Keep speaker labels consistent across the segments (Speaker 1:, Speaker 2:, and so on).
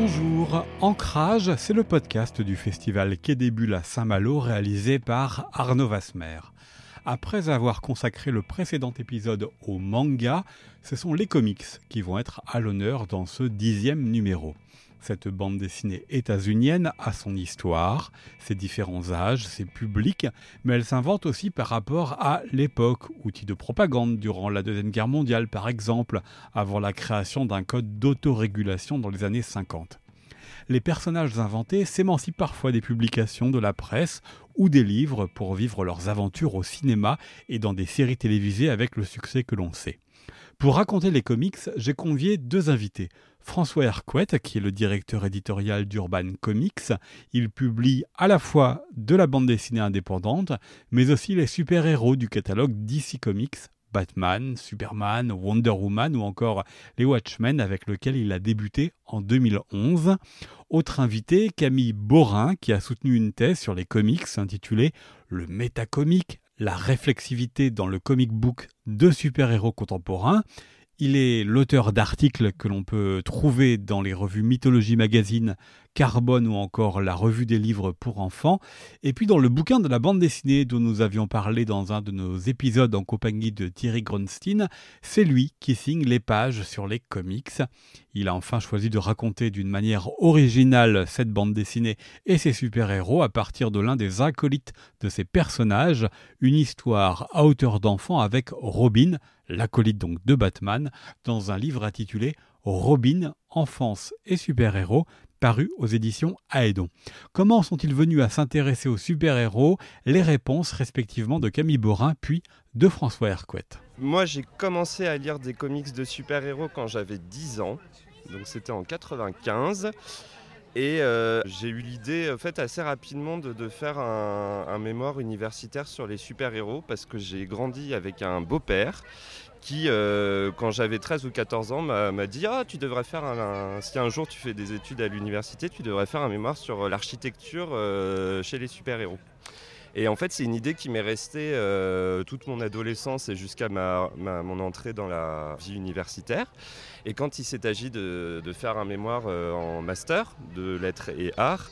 Speaker 1: Bonjour, Ancrage, c'est le podcast du festival Quai Saint-Malo réalisé par Arnaud Vasmer. Après avoir consacré le précédent épisode au manga, ce sont les comics qui vont être à l'honneur dans ce dixième numéro. Cette bande dessinée états-unienne a son histoire, ses différents âges, ses publics, mais elle s'invente aussi par rapport à l'époque, outil de propagande durant la Deuxième Guerre mondiale par exemple, avant la création d'un code d'autorégulation dans les années 50. Les personnages inventés s'émancipent parfois des publications de la presse ou des livres pour vivre leurs aventures au cinéma et dans des séries télévisées avec le succès que l'on sait. Pour raconter les comics, j'ai convié deux invités. François Hercouet, qui est le directeur éditorial d'Urban Comics. Il publie à la fois de la bande dessinée indépendante, mais aussi les super-héros du catalogue DC Comics, Batman, Superman, Wonder Woman ou encore les Watchmen avec lequel il a débuté en 2011. Autre invité, Camille Borin, qui a soutenu une thèse sur les comics intitulée Le métacomique, la réflexivité dans le comic book de super-héros contemporains. Il est l'auteur d'articles que l'on peut trouver dans les revues Mythologie Magazine, Carbone ou encore la revue des livres pour enfants, et puis dans le bouquin de la bande dessinée dont nous avions parlé dans un de nos épisodes en compagnie de Thierry Grunstein, c'est lui qui signe les pages sur les comics. Il a enfin choisi de raconter d'une manière originale cette bande dessinée et ses super-héros à partir de l'un des acolytes de ses personnages, une histoire à hauteur d'enfant avec Robin, l'acolyte donc de Batman, dans un livre intitulé Robin, enfance et super-héros, paru aux éditions Aedon. Comment sont-ils venus à s'intéresser aux super-héros? Les réponses respectivement de Camille Borin puis de François Hercouet.
Speaker 2: Moi j'ai commencé à lire des comics de super-héros quand j'avais 10 ans, donc c'était en 95. Et euh, j'ai eu l'idée en fait, assez rapidement de, faire un, mémoire universitaire sur les super-héros parce que j'ai grandi avec un beau-père qui, euh, quand j'avais 13 ou 14 ans, m'a dit Ah, tu devrais faire un, Si un jour tu fais des études à l'université, tu devrais faire un mémoire sur l'architecture euh, chez les super-héros. Et en fait, c'est une idée qui m'est restée euh, toute mon adolescence et jusqu'à ma, mon entrée dans la vie universitaire. Et quand il s'est agi de, faire un mémoire euh, en master de lettres et arts,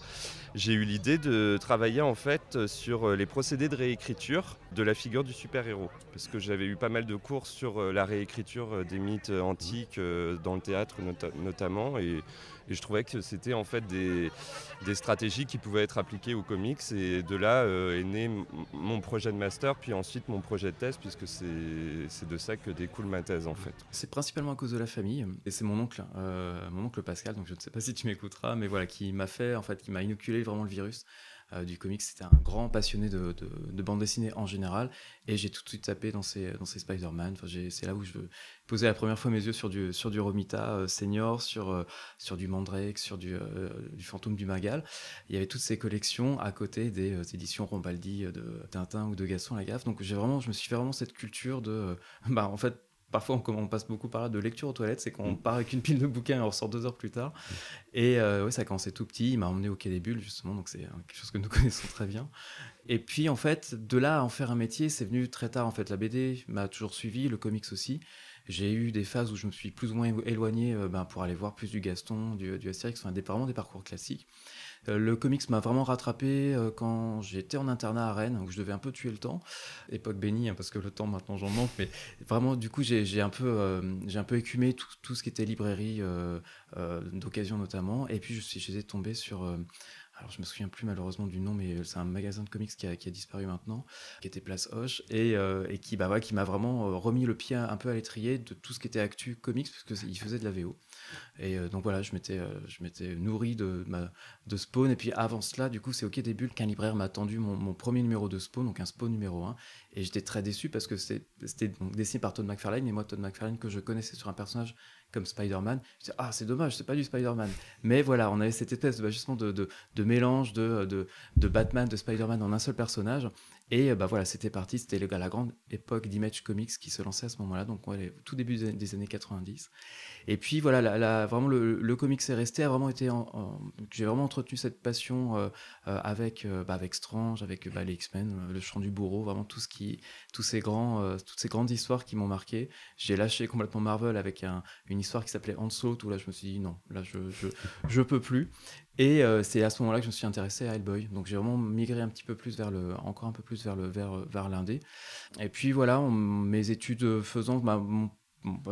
Speaker 2: j'ai eu l'idée de travailler en fait sur euh, les procédés de réécriture de la figure du super-héros. Parce que j'avais eu pas mal de cours sur la réécriture des mythes antiques dans le théâtre notamment. Et, et je trouvais que c'était en fait des, stratégies qui pouvaient être appliquées aux comics. Et de là euh, est né mon projet de master, puis ensuite mon projet de thèse, puisque c'est de ça que découle ma thèse en fait.
Speaker 3: C'est principalement à cause de la famille. Et c'est mon oncle, euh, mon oncle Pascal, donc je ne sais pas si tu m'écouteras, mais voilà, qui m'a fait, en fait, qui m'a inoculé vraiment le virus. Euh, du comics. C'était un grand passionné de, bande dessinée en général. Et j'ai tout de suite tapé dans ces, Spider-Man. C'est là où je posais la première fois mes yeux sur du, Romita euh, Senior, sur, euh, sur du Mandrake, sur du, du Fantôme du Magal. Il y avait toutes ces collections à côté des éditions Rombaldi de Tintin ou de Gaston Lagaffe. Donc j'ai vraiment, je me suis fait vraiment cette culture de, bah, en fait, parfois on, passe beaucoup par là de lecture aux toilettes, c'est qu'on mm. part avec une pile de bouquins et on ressort deux heures plus tard. Et euh, ouais, ça a commencé tout petit, il m'a emmené au Quai des Bulles justement, donc c'est quelque chose que nous connaissons très bien. Et puis en fait, de là à en faire un métier, c'est venu très tard en fait. La BD m'a toujours suivi, le comics aussi. J'ai eu des phases où je me suis plus ou moins éloigné euh, ben, pour aller voir plus du Gaston, du, du Astérix, enfin, des, vraiment des parcours classiques. Euh, le comics m'a vraiment rattrapé euh, quand j'étais en internat à Rennes, où je devais un peu tuer le temps. Époque bénie, hein, parce que le temps maintenant j'en manque, mais vraiment du coup j'ai un, peu, euh, j'ai un peu écumé tout, ce qui était librairie d'occasion notamment. Et puis je suis, j'étais tombé sur alors je me souviens plus malheureusement du nom, mais c'est un magasin de comics qui a, disparu maintenant, qui était Place Hoche, et, et qui, bah, qui m'a vraiment remis le pied un peu à l'étrier de tout ce qui était actu comics, parce qu'il faisait de la VO. Et euh, donc voilà, je m'étais, euh, je m'étais nourri de, de Spawn. Et puis avant cela, du coup, c'est OK des bulles qu'un libraire m'a tendu mon, premier numéro de Spawn, donc un Spawn numéro 1. Et j'étais très déçu parce que c'était dessiné par Todd McFarlane. Et moi, Todd McFarlane, que je connaissais sur un personnage comme Spider-Man, je ah, c'est dommage, c'est pas du Spider-Man. Mais voilà, on avait cette espèce de, bah, justement de, de, de mélange de, de, Batman, de Spider-Man en un seul personnage. Et bah voilà, c'était parti, c'était la grande époque d'Image Comics qui se lançait à ce moment-là, donc ouais, tout début des années 90. Et puis voilà, vraiment le, comics est resté, a vraiment été, j'ai vraiment entretenu cette passion euh, euh, avec, euh, bah, avec Strange, avec bah, les X-Men, le chant du bourreau, vraiment tout ce qui, toutes ces grandes histoires qui m'ont marqué. J'ai lâché complètement Marvel avec un, une histoire qui s'appelait Hanso, où là je me suis dit non, là je, je, je peux plus. Et c'est à ce moment-là que je me suis intéressé à Hellboy. Donc j'ai vraiment migré un petit peu plus vers le, encore un peu plus vers le, vers, vers l'indé. Et puis voilà, mes études faisant, bah, mon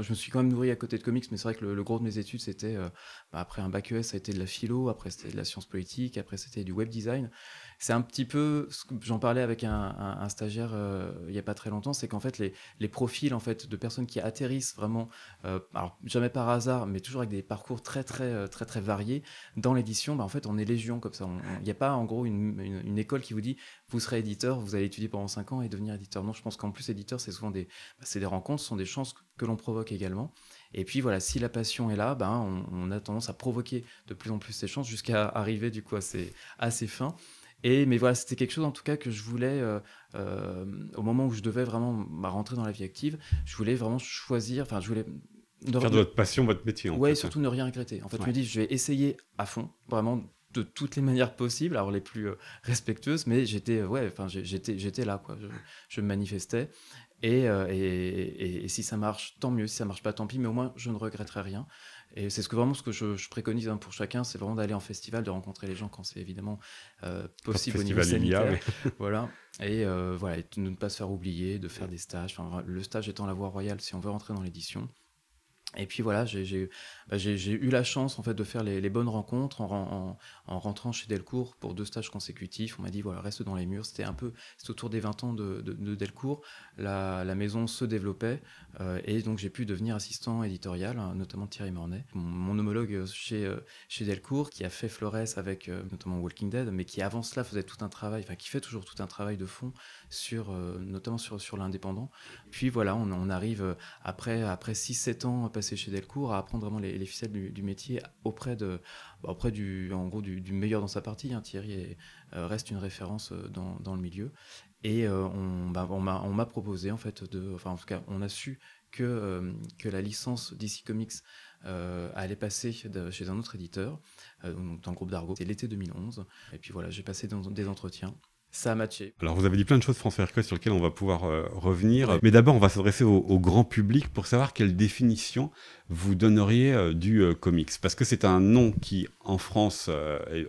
Speaker 3: je me suis quand même nourri à côté de comics, mais c'est vrai que le, gros de mes études, c'était, euh, bah, après un bac ES, ça a été de la philo, après c'était de la science politique, après c'était du web design c'est un petit peu, j'en parlais avec un, stagiaire euh, il n'y a pas très longtemps, c'est qu'en fait les, profils en fait de personnes qui atterrissent vraiment, euh, alors jamais par hasard, mais toujours avec des parcours très très euh, très très, variés dans l'édition, bah, en fait on est légion comme ça. Il n'y a pas en gros une, école qui vous dit vous serez éditeur, vous allez étudier pendant 5 ans et devenir éditeur. Non, je pense qu'en plus éditeur c'est souvent des, bah, c'est des rencontres, ce sont des chances que, l'on provoque également. Et puis voilà, si la passion est là, ben, on, a tendance à provoquer de plus en plus ces chances jusqu'à arriver du coup à ces, à ces fins. Et, mais voilà, c'était quelque chose en tout cas que je voulais, euh, euh, au moment où je devais vraiment bah, rentrer dans la vie active, je voulais vraiment choisir, enfin, je voulais.
Speaker 1: Faire de votre passion votre métier.
Speaker 3: En ouais, surtout ne rien regretter. En fait, je me dis, je vais essayer à fond, vraiment de toutes les manières possibles, alors les plus euh, respectueuses, mais j'étais, ouais, enfin, j'étais, j'étais là, quoi. Je, je me manifestais. Et, et, et, si ça marche, tant mieux. Si ça marche pas, tant pis. Mais au moins, je ne regretterai rien. Et c'est ce que vraiment ce que je, préconise hein, pour chacun, c'est vraiment d'aller en festival, de rencontrer les gens quand c'est évidemment euh, possible au niveau sanitaire. voilà. Et euh, voilà, de ne pas se faire oublier, de faire des stages. Enfin, le stage étant la voie royale si on veut rentrer dans l'édition. Et puis voilà, bah, j'ai eu la chance en fait de faire les, bonnes rencontres en, rentrant chez Delcourt pour deux stages consécutifs. On m'a dit voilà reste dans les murs. C'était un peu autour des 20 ans de, Delcourt. La, maison se développait euh, et donc j'ai pu devenir assistant éditorial, hein, notamment Thierry Mornay, mon, homologue chez euh, chez Delcourt qui a fait Flores avec euh, notamment Walking Dead, mais qui avant cela faisait tout un travail, enfin qui fait toujours tout un travail de fond sur notamment sur sur l'indépendant. Puis voilà, on, on arrive après après 6-7 ans passés chez Delcourt à apprendre vraiment les, ficelles du, métier auprès de, bah, auprès du, en gros, du, meilleur dans sa partie. Hein. Thierry euh, reste une référence euh, dans, dans le milieu. Et euh, bah, on, m'a proposé, en fait, de, enfin, en tout cas, on a su que, que la licence DC Comics allait passer chez un autre éditeur, dans le groupe d'Argo. C'est l'été 2011. Et puis voilà, j'ai passé dans, des entretiens ça a matché.
Speaker 1: Alors vous avez dit plein de choses François Hercule sur lesquelles on va pouvoir euh, revenir, mais d'abord on va s'adresser au, grand public pour savoir quelle définition vous donneriez euh, du euh, comics, parce que c'est un nom qui en France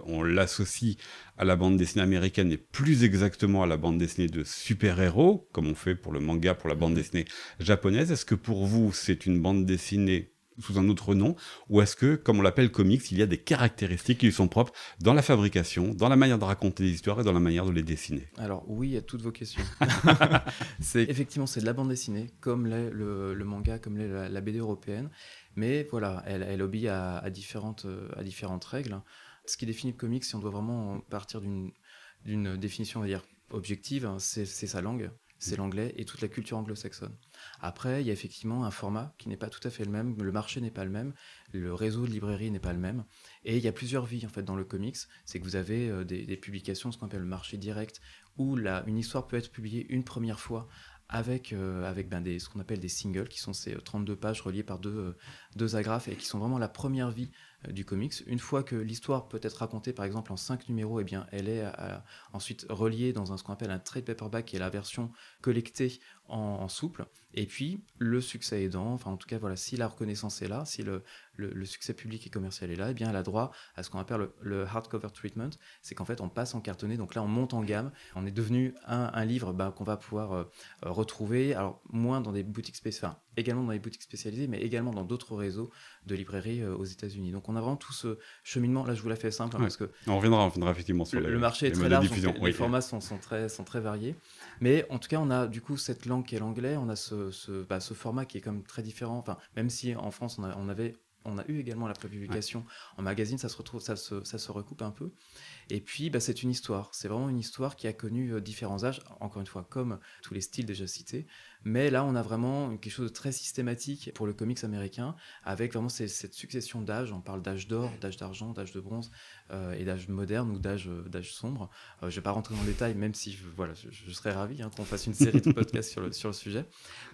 Speaker 1: on l'associe à la bande dessinée américaine et plus exactement à la bande dessinée de super-héros, comme on fait pour le manga, pour la bande dessinée japonaise. Est-ce que pour vous c'est une bande dessinée sous un autre nom Ou est-ce que, comme on l'appelle comics, il y a des caractéristiques qui lui sont propres dans la fabrication, dans la manière de raconter des histoires et dans la manière de les dessiner?
Speaker 3: Alors oui, à toutes vos questions. c'est effectivement c'est de la bande dessinée, comme le, manga, comme la, BD européenne, mais voilà, elle, elle obéit à, différentes, à différentes règles. Ce qui définit le comics, si on doit vraiment partir d'une définition, on va dire objective, hein, c'est sa langue c'est l'anglais et toute la culture anglo-saxonne. Après, il y a effectivement un format qui n'est pas tout à fait le même, le marché n'est pas le même, le réseau de librairie n'est pas le même, et il y a plusieurs vies en fait dans le comics. C'est que vous avez euh, des, publications, ce qu'on appelle le marché direct, où une histoire peut être publiée une première fois avec, euh, avec ben, des, ce qu'on appelle des singles, qui sont ces 32 euh, pages reliées par deux, deux agrafes et qui sont vraiment la première vie du comics. Une fois que l'histoire peut être racontée, par exemple, en cinq numéros, et eh bien, elle est ensuite reliée dans un, ce qu'on appelle un trade paperback, qui est la version collectée en, souple. Et puis, le succès aidant, enfin, en tout cas, voilà, si la reconnaissance est là, si le, le, succès public et commercial est là, eh bien, elle a droit à ce qu'on appelle le, hardcover treatment. C'est qu'en fait, on passe en cartonné. Donc là, on monte en gamme. On est devenu un, livre ben, qu'on va pouvoir euh, retrouver, alors, moins dans des boutiques spécialisées, enfin, également dans les boutiques spécialisées, mais également dans d'autres réseaux de librairies euh, aux États-Unis. Donc, on a vraiment tout ce cheminement. Là, je vous la fais simple, hein, parce que.
Speaker 1: On reviendra, on reviendra effectivement sur
Speaker 3: le,
Speaker 1: les,
Speaker 3: le marché est très large, les formats sont, sont, très, sont très variés. Mais en tout cas, on a du coup cette langue qui est l'anglais, on a ce, ce, bah, ce, format qui est comme très différent. Enfin, même si en France, on, a, on avait on a eu également la prépublication en magazine, ça se retrouve, ça se, ça se recoupe un peu. Et puis, bah, c'est une histoire. C'est vraiment une histoire qui a connu euh, différents âges, encore une fois, comme tous les styles déjà cités. Mais là, on a vraiment quelque chose de très systématique pour le comics américain, avec vraiment cette succession d'âges. On parle d'âge d'or, d'âge d'argent, d'âge de bronze euh, et d'âge moderne ou d'âge d'âge sombre. je ne vais pas rentrer dans le détail, même si je, voilà, je, serais ravi hein, qu'on fasse une série de podcasts sur le, sur le sujet.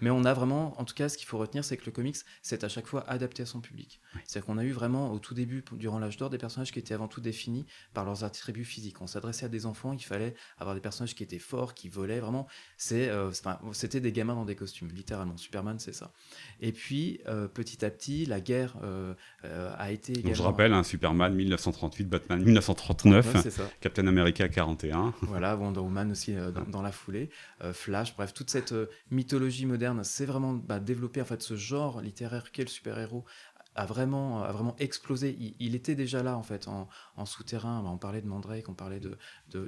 Speaker 3: Mais on a vraiment, en tout cas, ce qu'il faut retenir, c'est que le comics, c'est à chaque fois adapté à son public. C'est-à-dire qu'on a eu vraiment, au tout début, durant l'âge d'or, des personnages qui étaient avant tout définis par leurs attributs physiques. On s'adressait à des enfants, il fallait avoir des personnages qui étaient forts, qui volaient, vraiment. C'est, euh, c'était des gamins dans des costumes, littéralement. Superman, c'est ça. Et puis, euh, petit à petit, la guerre euh, a été.
Speaker 1: Donc, je rappelle, hein, Superman 1938, Batman 1939, Captain America 41.
Speaker 3: Voilà, Wonder Woman aussi dans, la foulée, Flash, bref, toute cette mythologie moderne, c'est vraiment bah, développer en fait ce genre littéraire qu'est le super-héros a vraiment, a vraiment explosé. Il, était déjà là, en fait, en, souterrain. On parlait de Mandrake, on parlait de,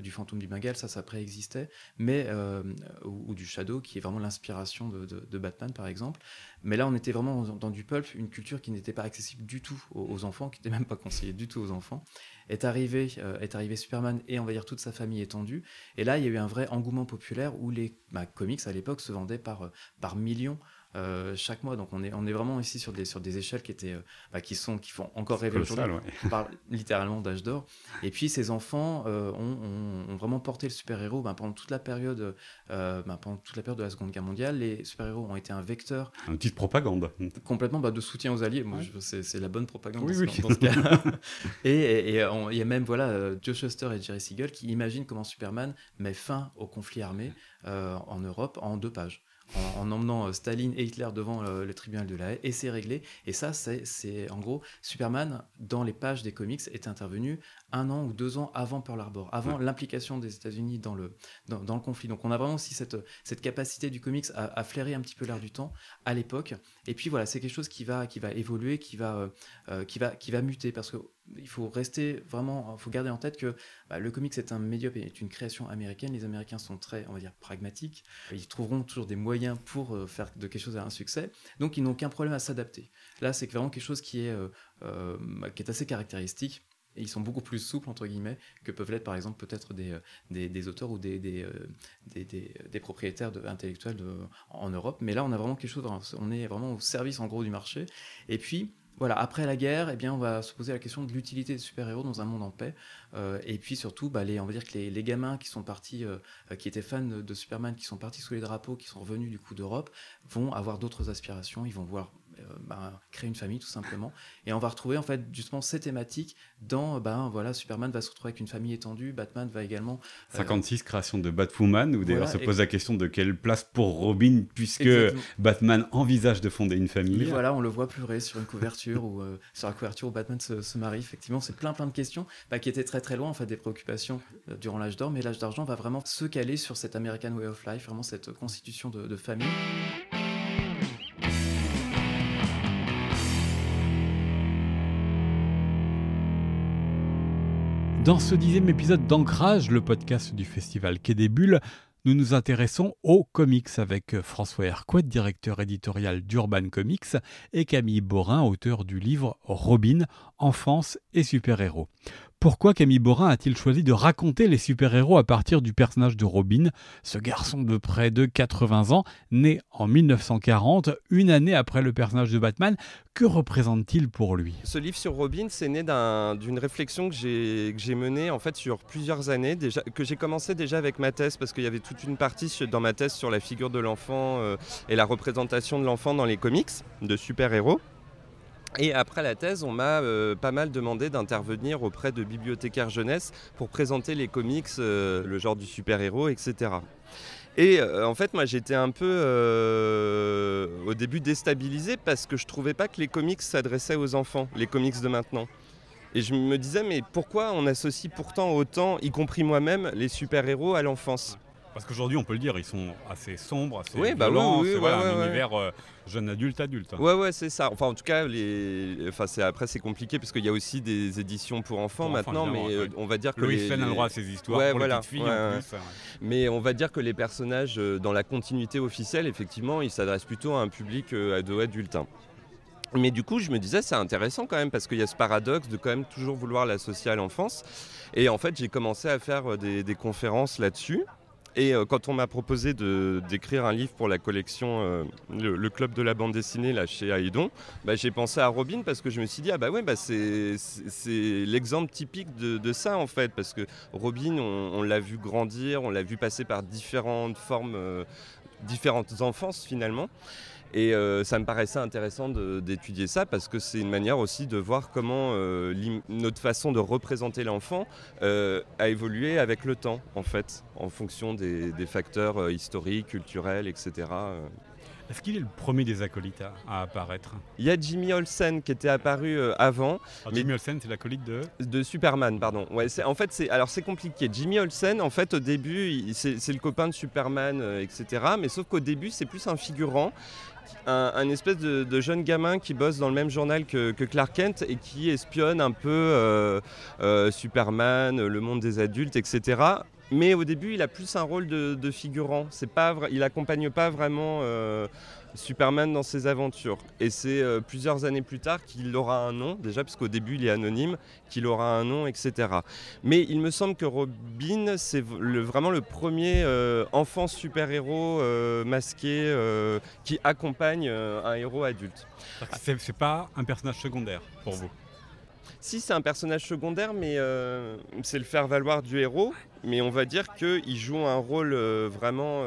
Speaker 3: du fantôme du Bengale, ça, ça préexistait. Mais, euh, ou, du Shadow, qui est vraiment l'inspiration de, Batman, par exemple. Mais là, on était vraiment dans, du pulp, une culture qui n'était pas accessible du tout aux, enfants, qui n'était même pas conseillée du tout aux enfants. Est arrivé, euh, est arrivé Superman et, on va dire, toute sa famille étendue. Et là, il y a eu un vrai engouement populaire où les bah, comics, à l'époque, se vendaient par, par millions. Euh, chaque mois. Donc on est, on est vraiment ici sur des, sur des échelles qui, étaient, euh, bah, qui, sont, qui font encore rêver aujourd'hui. On parle littéralement d'âge d'or. Et puis ces enfants euh, ont, ont, vraiment porté le super-héros bah, pendant, toute la période, bah, pendant toute la période de la Seconde Guerre mondiale. Les super-héros ont été un vecteur.
Speaker 1: Un petit propagande.
Speaker 3: Complètement de soutien aux alliés. c'est la bonne propagande dans, ce, cas. et il y a même voilà, Joe Shuster et Jerry Siegel qui imaginent comment Superman met fin au conflit armé en Europe en deux pages en, emmenant euh, Staline et Hitler devant euh, le tribunal de la haie, et c'est réglé. Et ça, c'est en gros, Superman, dans les pages des comics, est intervenu un an ou deux ans avant Pearl Harbor, avant l'implication des États-Unis dans le, dans, le conflit. Donc on a vraiment aussi cette, cette capacité du comics à, flairer un petit peu l'air du temps à l'époque. Et puis voilà, c'est quelque chose qui va, qui va évoluer, qui va, euh, qui va, qui va muter, parce que il faut rester vraiment, il faut garder en tête que bah, le comics est un médium est une création américaine. Les Américains sont très, on va dire, pragmatiques. Ils trouveront toujours des moyens pour euh, faire de quelque chose un succès. Donc, ils n'ont aucun problème à s'adapter. Là, c'est vraiment quelque chose qui est, euh, euh, qui est assez caractéristique. Ils sont beaucoup plus souples, entre guillemets, que peuvent l'être, par exemple, peut-être des, des, auteurs ou des, des, des propriétaires intellectuels en Europe. Mais là, on a vraiment quelque chose, on est vraiment au service, en gros, du marché. Et puis, voilà, après la guerre, eh bien, on va se poser la question de l'utilité des super-héros dans un monde en paix. Euh, et puis surtout, bah, les, on va dire que les, gamins qui sont partis, euh, qui étaient fans de, Superman, qui sont partis sous les drapeaux, qui sont revenus du coup d'Europe, vont avoir d'autres aspirations. Ils vont voir euh, bah, créer une famille tout simplement. Et on va retrouver en fait justement ces thématiques dans, ben voilà, Superman va se retrouver avec une famille étendue, Batman va également...
Speaker 1: 56, euh, création de Batwoman, où d'ailleurs se pose la question de quelle place pour Robin, puisque Batman envisage de fonder une famille.
Speaker 3: Mais voilà, on le voit pleurer sur une couverture, ou euh, sur la couverture où Batman se, marie, effectivement, c'est plein plein de questions bah, qui étaient très très loin en fait des préoccupations durant l'âge d'or, mais l'âge d'argent va vraiment se caler sur cette American Way of Life, vraiment cette constitution de, de famille.
Speaker 1: Dans ce dixième épisode d'Ancrage, le podcast du festival Quai des Bulles, nous nous intéressons aux comics avec François Hercouet, directeur éditorial d'Urban Comics, et Camille Borin, auteur du livre Robin, Enfance et super-héros. Pourquoi Camille Borin a-t-il choisi de raconter les super-héros à partir du personnage de Robin, ce garçon de près de 80 ans, né en 1940, une année après le personnage de Batman? Que représente-t-il pour lui?
Speaker 2: Ce livre sur Robin, c'est né d'une réflexion que j'ai menée en fait sur plusieurs années, déjà, que j'ai commencé déjà avec ma thèse, parce qu'il y avait toute une partie dans ma thèse sur la figure de l'enfant euh, et la représentation de l'enfant dans les comics de super-héros. Et après la thèse, on m'a euh, pas mal demandé d'intervenir auprès de bibliothécaires jeunesse pour présenter les comics, euh, le genre du super-héros, etc. Et euh, en fait, moi j'étais un peu au début déstabilisé parce que je trouvais pas que les comics s'adressaient aux enfants, les comics de maintenant. Et je me disais, mais pourquoi on associe pourtant autant, y compris moi-même, les super-héros à l'enfance?
Speaker 1: Parce qu'aujourd'hui, on peut le dire, ils sont assez sombres, assez oui, bah violents. Oui, c'est un univers euh, jeune adulte adulte.
Speaker 2: Ouais, ouais, c'est ça. Enfin, en tout cas, les... enfin, c'est après c'est compliqué parce qu'il y a aussi des éditions pour enfants maintenant, mais euh, on va dire que
Speaker 1: Loïs les... a le droit à ses histoires pour les petites filles en plus.
Speaker 2: Mais on va dire que les personnages euh, dans la continuité officielle, effectivement, ils s'adressent plutôt à un public ado adulte. Hein. Mais du coup, je me disais, c'est intéressant quand même parce qu'il y a ce paradoxe de quand même toujours vouloir l'associer à l'enfance. Et en fait, j'ai commencé à faire des conférences là-dessus. Et quand on m'a proposé d'écrire un livre pour la collection le, Club de la bande dessinée là, chez Aïdon, bah, j'ai pensé à Robin parce que je me suis dit, ah bah ouais, bah c'est l'exemple typique de, ça en fait. Parce que Robin, on, l'a vu grandir, on l'a vu passer par différentes formes, différentes enfances finalement. Et euh, ça me paraissait intéressant d'étudier ça parce que c'est une manière aussi de voir comment euh, notre façon de représenter l'enfant euh, a évolué avec le temps, en fait, en fonction des, facteurs historiques, culturels, etc.
Speaker 1: Est-ce qu'il est le premier des acolytes à, apparaître?
Speaker 2: Il y a Jimmy Olsen qui était apparu avant.
Speaker 1: Jimmy Olsen, c'est l'acolyte de?
Speaker 2: De Superman, pardon. Ouais, en fait, c'est alors c'est compliqué. Jimmy Olsen, en fait, au début, c'est le copain de Superman, etc. Mais sauf qu'au début, c'est plus un figurant un, espèce de, jeune gamin qui bosse dans le même journal que, Clark Kent et qui espionne un peu euh, euh, Superman, le monde des adultes, etc. Mais au début, il a plus un rôle de, figurant. Il accompagne pas vraiment euh, Superman dans ses aventures. Et c'est euh, plusieurs années plus tard qu'il aura un nom, déjà parce qu'au début il est anonyme, qu'il aura un nom, etc. Mais il me semble que Robin, c'est vraiment le premier euh, enfant super-héros euh, masqué qui accompagne un héros adulte.
Speaker 1: C'est pas un personnage secondaire pour vous?
Speaker 2: Si c'est un personnage secondaire, mais c'est le faire valoir du héros, mais on va dire qu'il joue un rôle vraiment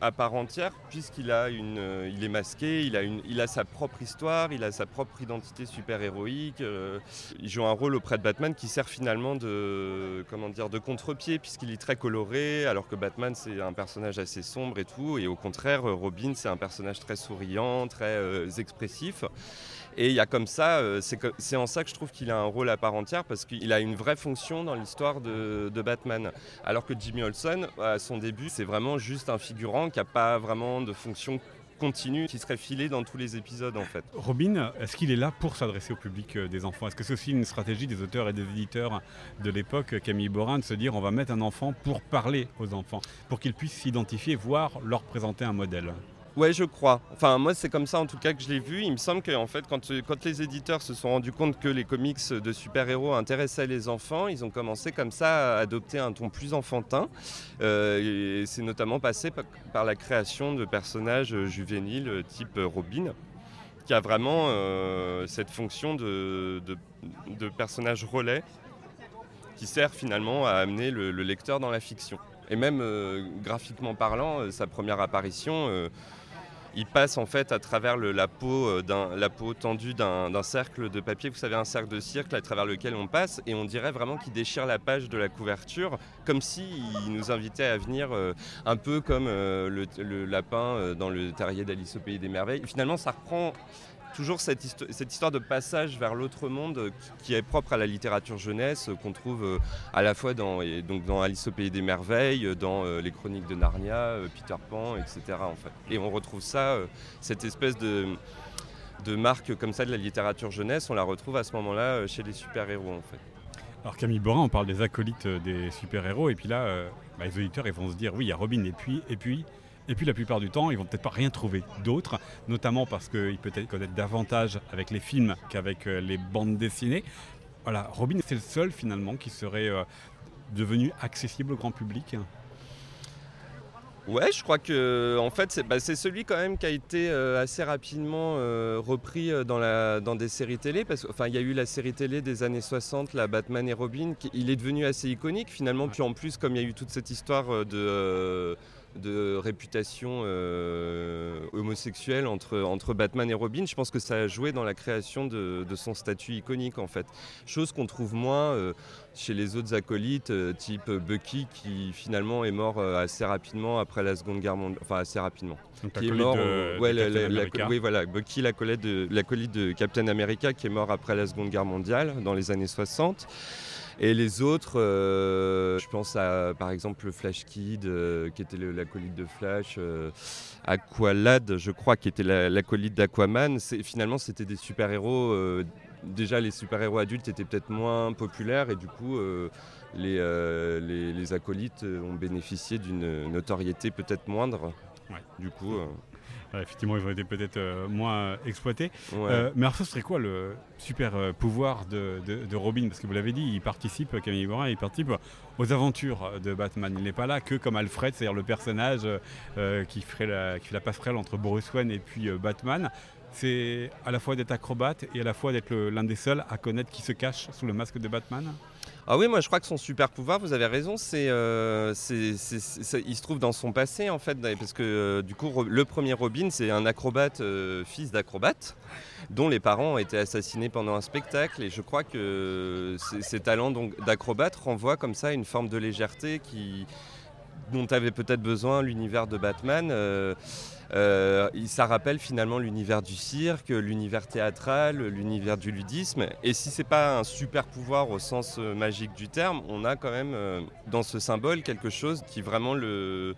Speaker 2: à part entière puisqu'il a une, euh, il est masqué, il a, une, il a sa propre histoire, il a sa propre identité super héroïque. Euh, il joue un rôle auprès de Batman qui sert finalement de, comment dire, de contre-pied puisqu'il est très coloré, alors que Batman c'est un personnage assez sombre et tout, et au contraire Robin c'est un personnage très souriant, très euh, expressif. Et il y a comme ça, c'est en ça que je trouve qu'il a un rôle à part entière parce qu'il a une vraie fonction dans l'histoire de, Batman. Alors que Jimmy Olsen, à son début, c'est vraiment juste un figurant qui n'a pas vraiment de fonction continue qui serait filée dans tous les épisodes en fait.
Speaker 1: Robin, est-ce qu'il est là pour s'adresser au public euh, des enfants? Est-ce que c'est aussi une stratégie des auteurs et des éditeurs de l'époque, Camille Borin, de se dire on va mettre un enfant pour parler aux enfants, pour qu'ils puissent s'identifier, voire leur présenter un modèle?
Speaker 2: Ouais, je crois. Enfin, moi, c'est comme ça en tout cas que je l'ai vu. Il me semble que en fait, quand, quand les éditeurs se sont rendus compte que les comics de super-héros intéressaient les enfants, ils ont commencé comme ça à adopter un ton plus enfantin. Euh, et c'est notamment passé par la création de personnages juvéniles type Robin, qui a vraiment euh, cette fonction de, personnage relais qui sert finalement à amener le, lecteur dans la fiction. Et même euh, graphiquement parlant, sa première apparition il passe en fait à travers la, peau, euh, la peau tendue d'un cercle de papier, vous savez, un cercle de cirque à travers lequel on passe, et on dirait vraiment qu'il déchire la page de la couverture, comme s'il nous invitait à venir euh, un peu comme euh, le, lapin dans le terrier d'Alice au Pays des Merveilles. finalement, ça reprend toujours cette, histoire de passage vers l'autre monde qui, est propre à la littérature jeunesse, qu'on trouve à la fois dans, donc dans Alice au Pays des Merveilles, dans les Chroniques de Narnia, Peter Pan, etc. En fait. Et on retrouve ça, cette espèce de, marque comme ça de la littérature jeunesse, on la retrouve à ce moment-là chez les super-héros en fait.
Speaker 1: Alors Camille Borin, on parle des acolytes des super-héros, et puis là, bah, les auditeurs ils vont se dire, oui, il y a Robin, et puis, et puis, et puis la plupart du temps, ils vont peut-être pas rien trouver d'autre, notamment parce qu'ils peut-être davantage avec les films qu'avec euh, les bandes dessinées. Voilà, Robin, c'est le seul finalement qui serait euh, devenu accessible au grand public.
Speaker 2: Ouais, je crois que en fait c'est bah, celui quand même qui a été euh, assez rapidement repris dans, la, dans des séries télé parce enfin il y a eu la série télé des années 60, la Batman et Robin, qui, il est devenu assez iconique finalement. Puis en plus comme il y a eu toute cette histoire de de réputation euh, homosexuelle entre, entre Batman et Robin, je pense que ça a joué dans la création de, son statut iconique en fait. Chose qu'on trouve moins euh, chez les autres acolytes, euh, type Bucky qui finalement est mort assez rapidement après la Seconde Guerre mondiale, enfin assez rapidement.
Speaker 1: qui est mort,
Speaker 2: oui voilà, Bucky l'acolyte de, de Captain America qui est mort après la Seconde Guerre mondiale dans les années 60. Et les autres, euh, je pense à par exemple Flash Kid, euh, qui était l'acolyte de Flash, euh, Aqualad, je crois, qui était l'acolyte d'Aquaman. Finalement, c'était des super-héros. déjà, les super-héros adultes étaient peut-être moins populaires et du coup, les, les, acolytes ont bénéficié d'une notoriété peut-être moindre. Du coup.
Speaker 1: Effectivement, ils ont été peut-être moins exploités.
Speaker 2: Ouais.
Speaker 1: mais alors, ce serait quoi le super pouvoir de, de, Robin? Parce que vous l'avez dit, il participe, Camille Morin, il participe aux aventures de Batman. Il n'est pas là que comme Alfred, c'est-à-dire le personnage qui, ferait la, qui fait la passerelle entre Bruce Wayne et puis Batman c'est à la fois d'être acrobate et à la fois d'être l'un des seuls à connaître qui se cache sous le masque de Batman?
Speaker 2: Ah oui, moi je crois que son super pouvoir, vous avez raison, c'est, euh, il se trouve dans son passé en fait, parce que euh, du coup le premier Robin c'est un acrobate, euh, fils d'acrobate, dont les parents ont été assassinés pendant un spectacle, et je crois que ses talents d'acrobate renvoient comme ça une forme de légèreté qui, dont avait peut-être besoin l'univers de Batman. Ça rappelle finalement l'univers du cirque, l'univers théâtral, l'univers du ludisme. Et si c'est pas un super pouvoir au sens euh, magique du terme, on a quand même euh, dans ce symbole quelque chose qui vraiment le,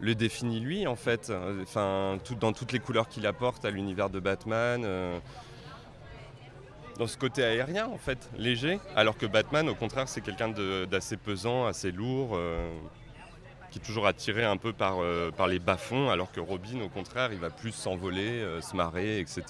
Speaker 2: définit lui en fait. Enfin, dans toutes les couleurs qu'il apporte à l'univers de Batman. dans ce côté aérien en fait, léger, alors que Batman au contraire c'est quelqu'un d'assez pesant, assez lourd qui est toujours attiré un peu par, euh, par les bas-fonds, alors que Robin, au contraire, il va plus s'envoler, euh, se marrer, etc.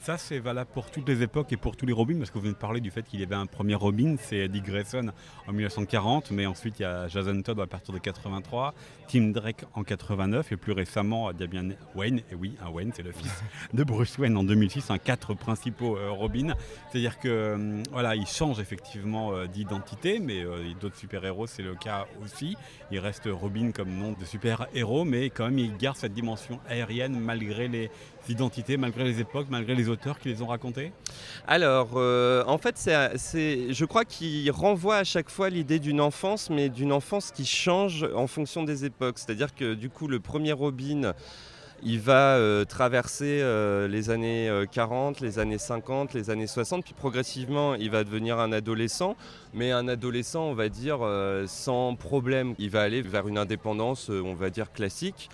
Speaker 1: Ça, c'est valable pour toutes les époques et pour tous les Robins, parce que vous venez de parler du fait qu'il y avait un premier Robin, c'est Dick Grayson en 1940, mais ensuite il y a Jason Todd à partir de 83, Tim Drake en 89, et plus récemment, il y a bien Wayne, et oui, un Wayne, c'est le fils de Bruce Wayne en 2006, un quatre principaux euh, Robins. C'est-à-dire que euh, voilà, il change effectivement euh, d'identité, mais d'autres super-héros, c'est le cas aussi. Il reste Robin comme nom de super-héros, mais quand même, il garde cette dimension aérienne malgré les malgré les époques, malgré les auteurs qui les ont racontés
Speaker 2: Alors, euh, en fait, c'est, je crois qu'il renvoie à chaque fois l'idée d'une enfance, mais d'une enfance qui change en fonction des époques. C'est-à-dire que du coup, le premier Robin, il va euh, traverser euh, les années 40, les années 50, les années 60, puis progressivement, il va devenir un adolescent, mais un adolescent, on va dire, sans problème. Il va aller vers une indépendance, on va dire, classique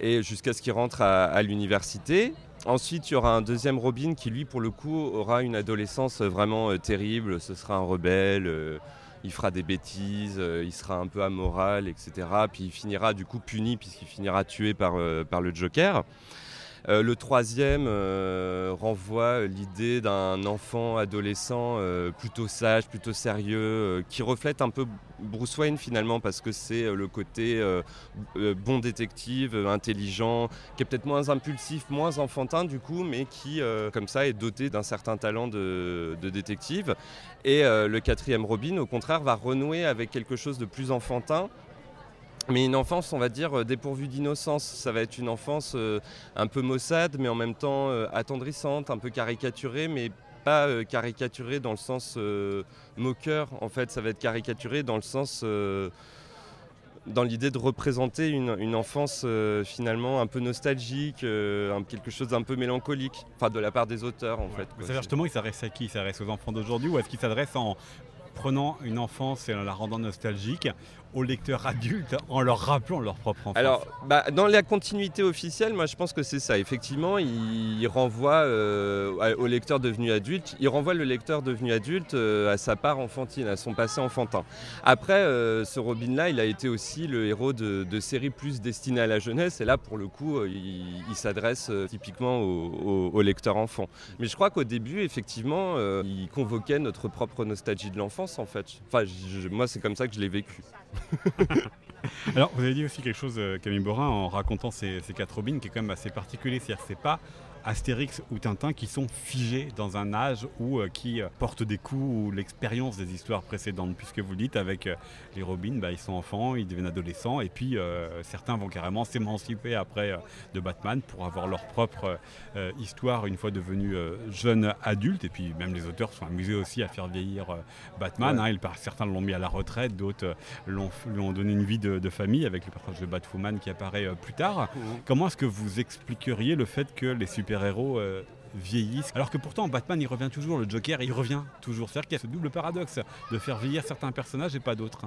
Speaker 2: et jusqu'à ce qu'il rentre à, l'université. Ensuite, il y aura un deuxième Robin qui, lui, pour le coup, aura une adolescence vraiment euh, terrible. Ce sera un rebelle, euh, il fera des bêtises, euh, il sera un peu amoral, etc. Puis il finira du coup puni puisqu'il finira tué par, par le Joker. Euh, le troisième euh, renvoie l'idée d'un enfant adolescent euh, plutôt sage, plutôt sérieux, qui reflète un peu Bruce Wayne finalement parce que c'est le côté bon détective, intelligent, qui est peut-être moins impulsif, moins enfantin du coup, mais qui comme ça est doté d'un certain talent de détective. Et le quatrième Robin au contraire va renouer avec quelque chose de plus enfantin mais une enfance, on va dire, euh, dépourvue d'innocence. Ça va être une enfance euh, un peu maussade, mais en même temps euh, attendrissante, un peu caricaturée, mais pas caricaturée dans le sens moqueur. En fait, ça va être caricaturé dans le sens dans l'idée de représenter une, enfance finalement un peu nostalgique, quelque chose d'un peu mélancolique, enfin de la part des auteurs en fait.
Speaker 1: justement, il s'adresse à qui? Il s'adresse aux enfants d'aujourd'hui ou est-ce qu'il s'adresse en prenant une enfance et en la rendant nostalgique? Aux lecteurs adultes en leur rappelant leur propre enfance
Speaker 2: Alors, bah, dans la continuité officielle, moi je pense que c'est ça. Effectivement, il, renvoie euh, au lecteur devenu adulte, il renvoie le lecteur devenu adulte euh, à sa part enfantine, à son passé enfantin. Après, euh, ce Robin-là, il a été aussi le héros de, séries plus destinées à la jeunesse, et là, pour le coup, il, s'adresse typiquement aux au, lecteurs enfants. Mais je crois qu'au début, effectivement, il convoquait notre propre nostalgie de l'enfance, en fait. Enfin, moi, c'est comme ça que je l'ai vécu.
Speaker 1: Alors, vous avez dit aussi quelque chose, euh, Camille Borin, en racontant ces, quatre Robins, qui est quand même assez particulier. C'est-à-dire c'est pas Astérix ou Tintin qui sont figés dans un âge ou euh, qui euh, portent des coups ou l'expérience des histoires précédentes. Puisque vous dites, avec euh, les Robins, bah, ils sont enfants, ils deviennent adolescents, et puis certains vont carrément s'émanciper après de Batman pour avoir leur propre histoire une fois devenus jeunes adultes. Et puis même les auteurs sont amusés aussi à faire vieillir Batman. Hein. certains l'ont mis à la retraite, d'autres lui ont donné une vie de, famille avec le personnage de Batwoman qui apparaît plus tard. Mmh. Comment est-ce que vous expliqueriez le fait que les super héros euh, vieillissent. Alors que pourtant, Batman, il revient toujours, le Joker, il revient toujours. C'est-à-dire qu'il y a ce double paradoxe de faire vieillir certains personnages et pas d'autres.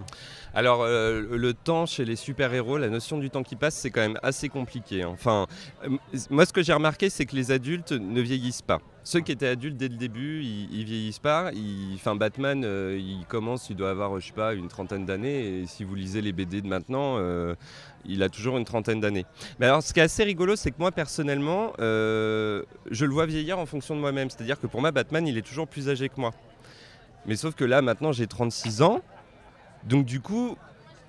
Speaker 2: Alors, euh, le temps chez les super-héros, la notion du temps qui passe, c'est quand même assez compliqué. Enfin, euh, moi, ce que j'ai remarqué, c'est que les adultes ne vieillissent pas. Ceux qui étaient adultes dès le début, ils, vieillissent pas. Enfin, Batman, euh, il commence, il doit avoir, je sais pas, une trentaine d'années. Et si vous lisez les BD de maintenant, euh, il a toujours une trentaine d'années. Mais alors, ce qui est assez rigolo, c'est que moi, personnellement, je le vois vieillir en fonction de moi-même. C'est-à-dire que pour moi, Batman, il est toujours plus âgé que moi. Mais sauf que là, maintenant, j'ai 36 ans. Donc, du coup,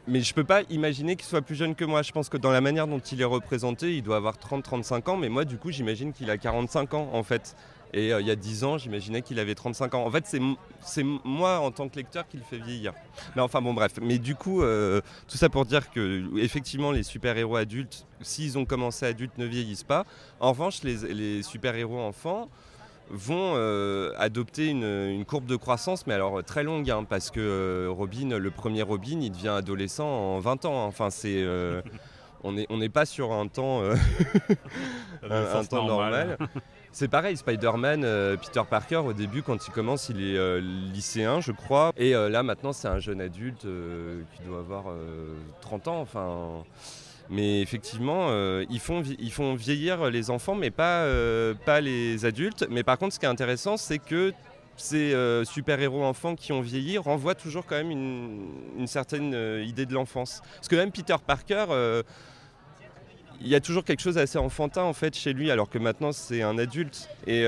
Speaker 2: mais je peux pas imaginer qu'il soit plus jeune que moi. Je pense que dans la manière dont il est représenté, il doit avoir 30-35 ans, mais moi, du coup, j'imagine qu'il a 45 ans, en fait. Et euh, il y a 10 ans, j'imaginais qu'il avait 35 ans. En fait, c'est moi, en tant que lecteur, qui le fait vieillir. Mais enfin, bon, bref. Mais du coup, euh, tout ça pour dire que, effectivement, les super-héros adultes, s'ils ont commencé adultes, ne vieillissent pas. En revanche, les, les super-héros enfants, vont euh, adopter une, courbe de croissance, mais alors très longue, hein, parce que Robin, le premier Robin, il devient adolescent en 20 ans. Hein. Enfin, c'est. On n'est on pas sur un temps, un, temps normal. C'est pareil, Spider-Man, Peter Parker, au début, quand il commence, il est lycéen, je crois. Et là, maintenant, c'est un jeune adulte qui doit avoir 30 ans. Enfin. Mais effectivement, euh, ils, font ils font vieillir les enfants, mais pas, euh, pas les adultes. Mais par contre, ce qui est intéressant, c'est que ces euh, super-héros enfants qui ont vieilli renvoient toujours quand même une, certaine idée de l'enfance. Parce que même Peter Parker, il y a toujours quelque chose d'assez enfantin en fait chez lui, alors que maintenant c'est un adulte. Et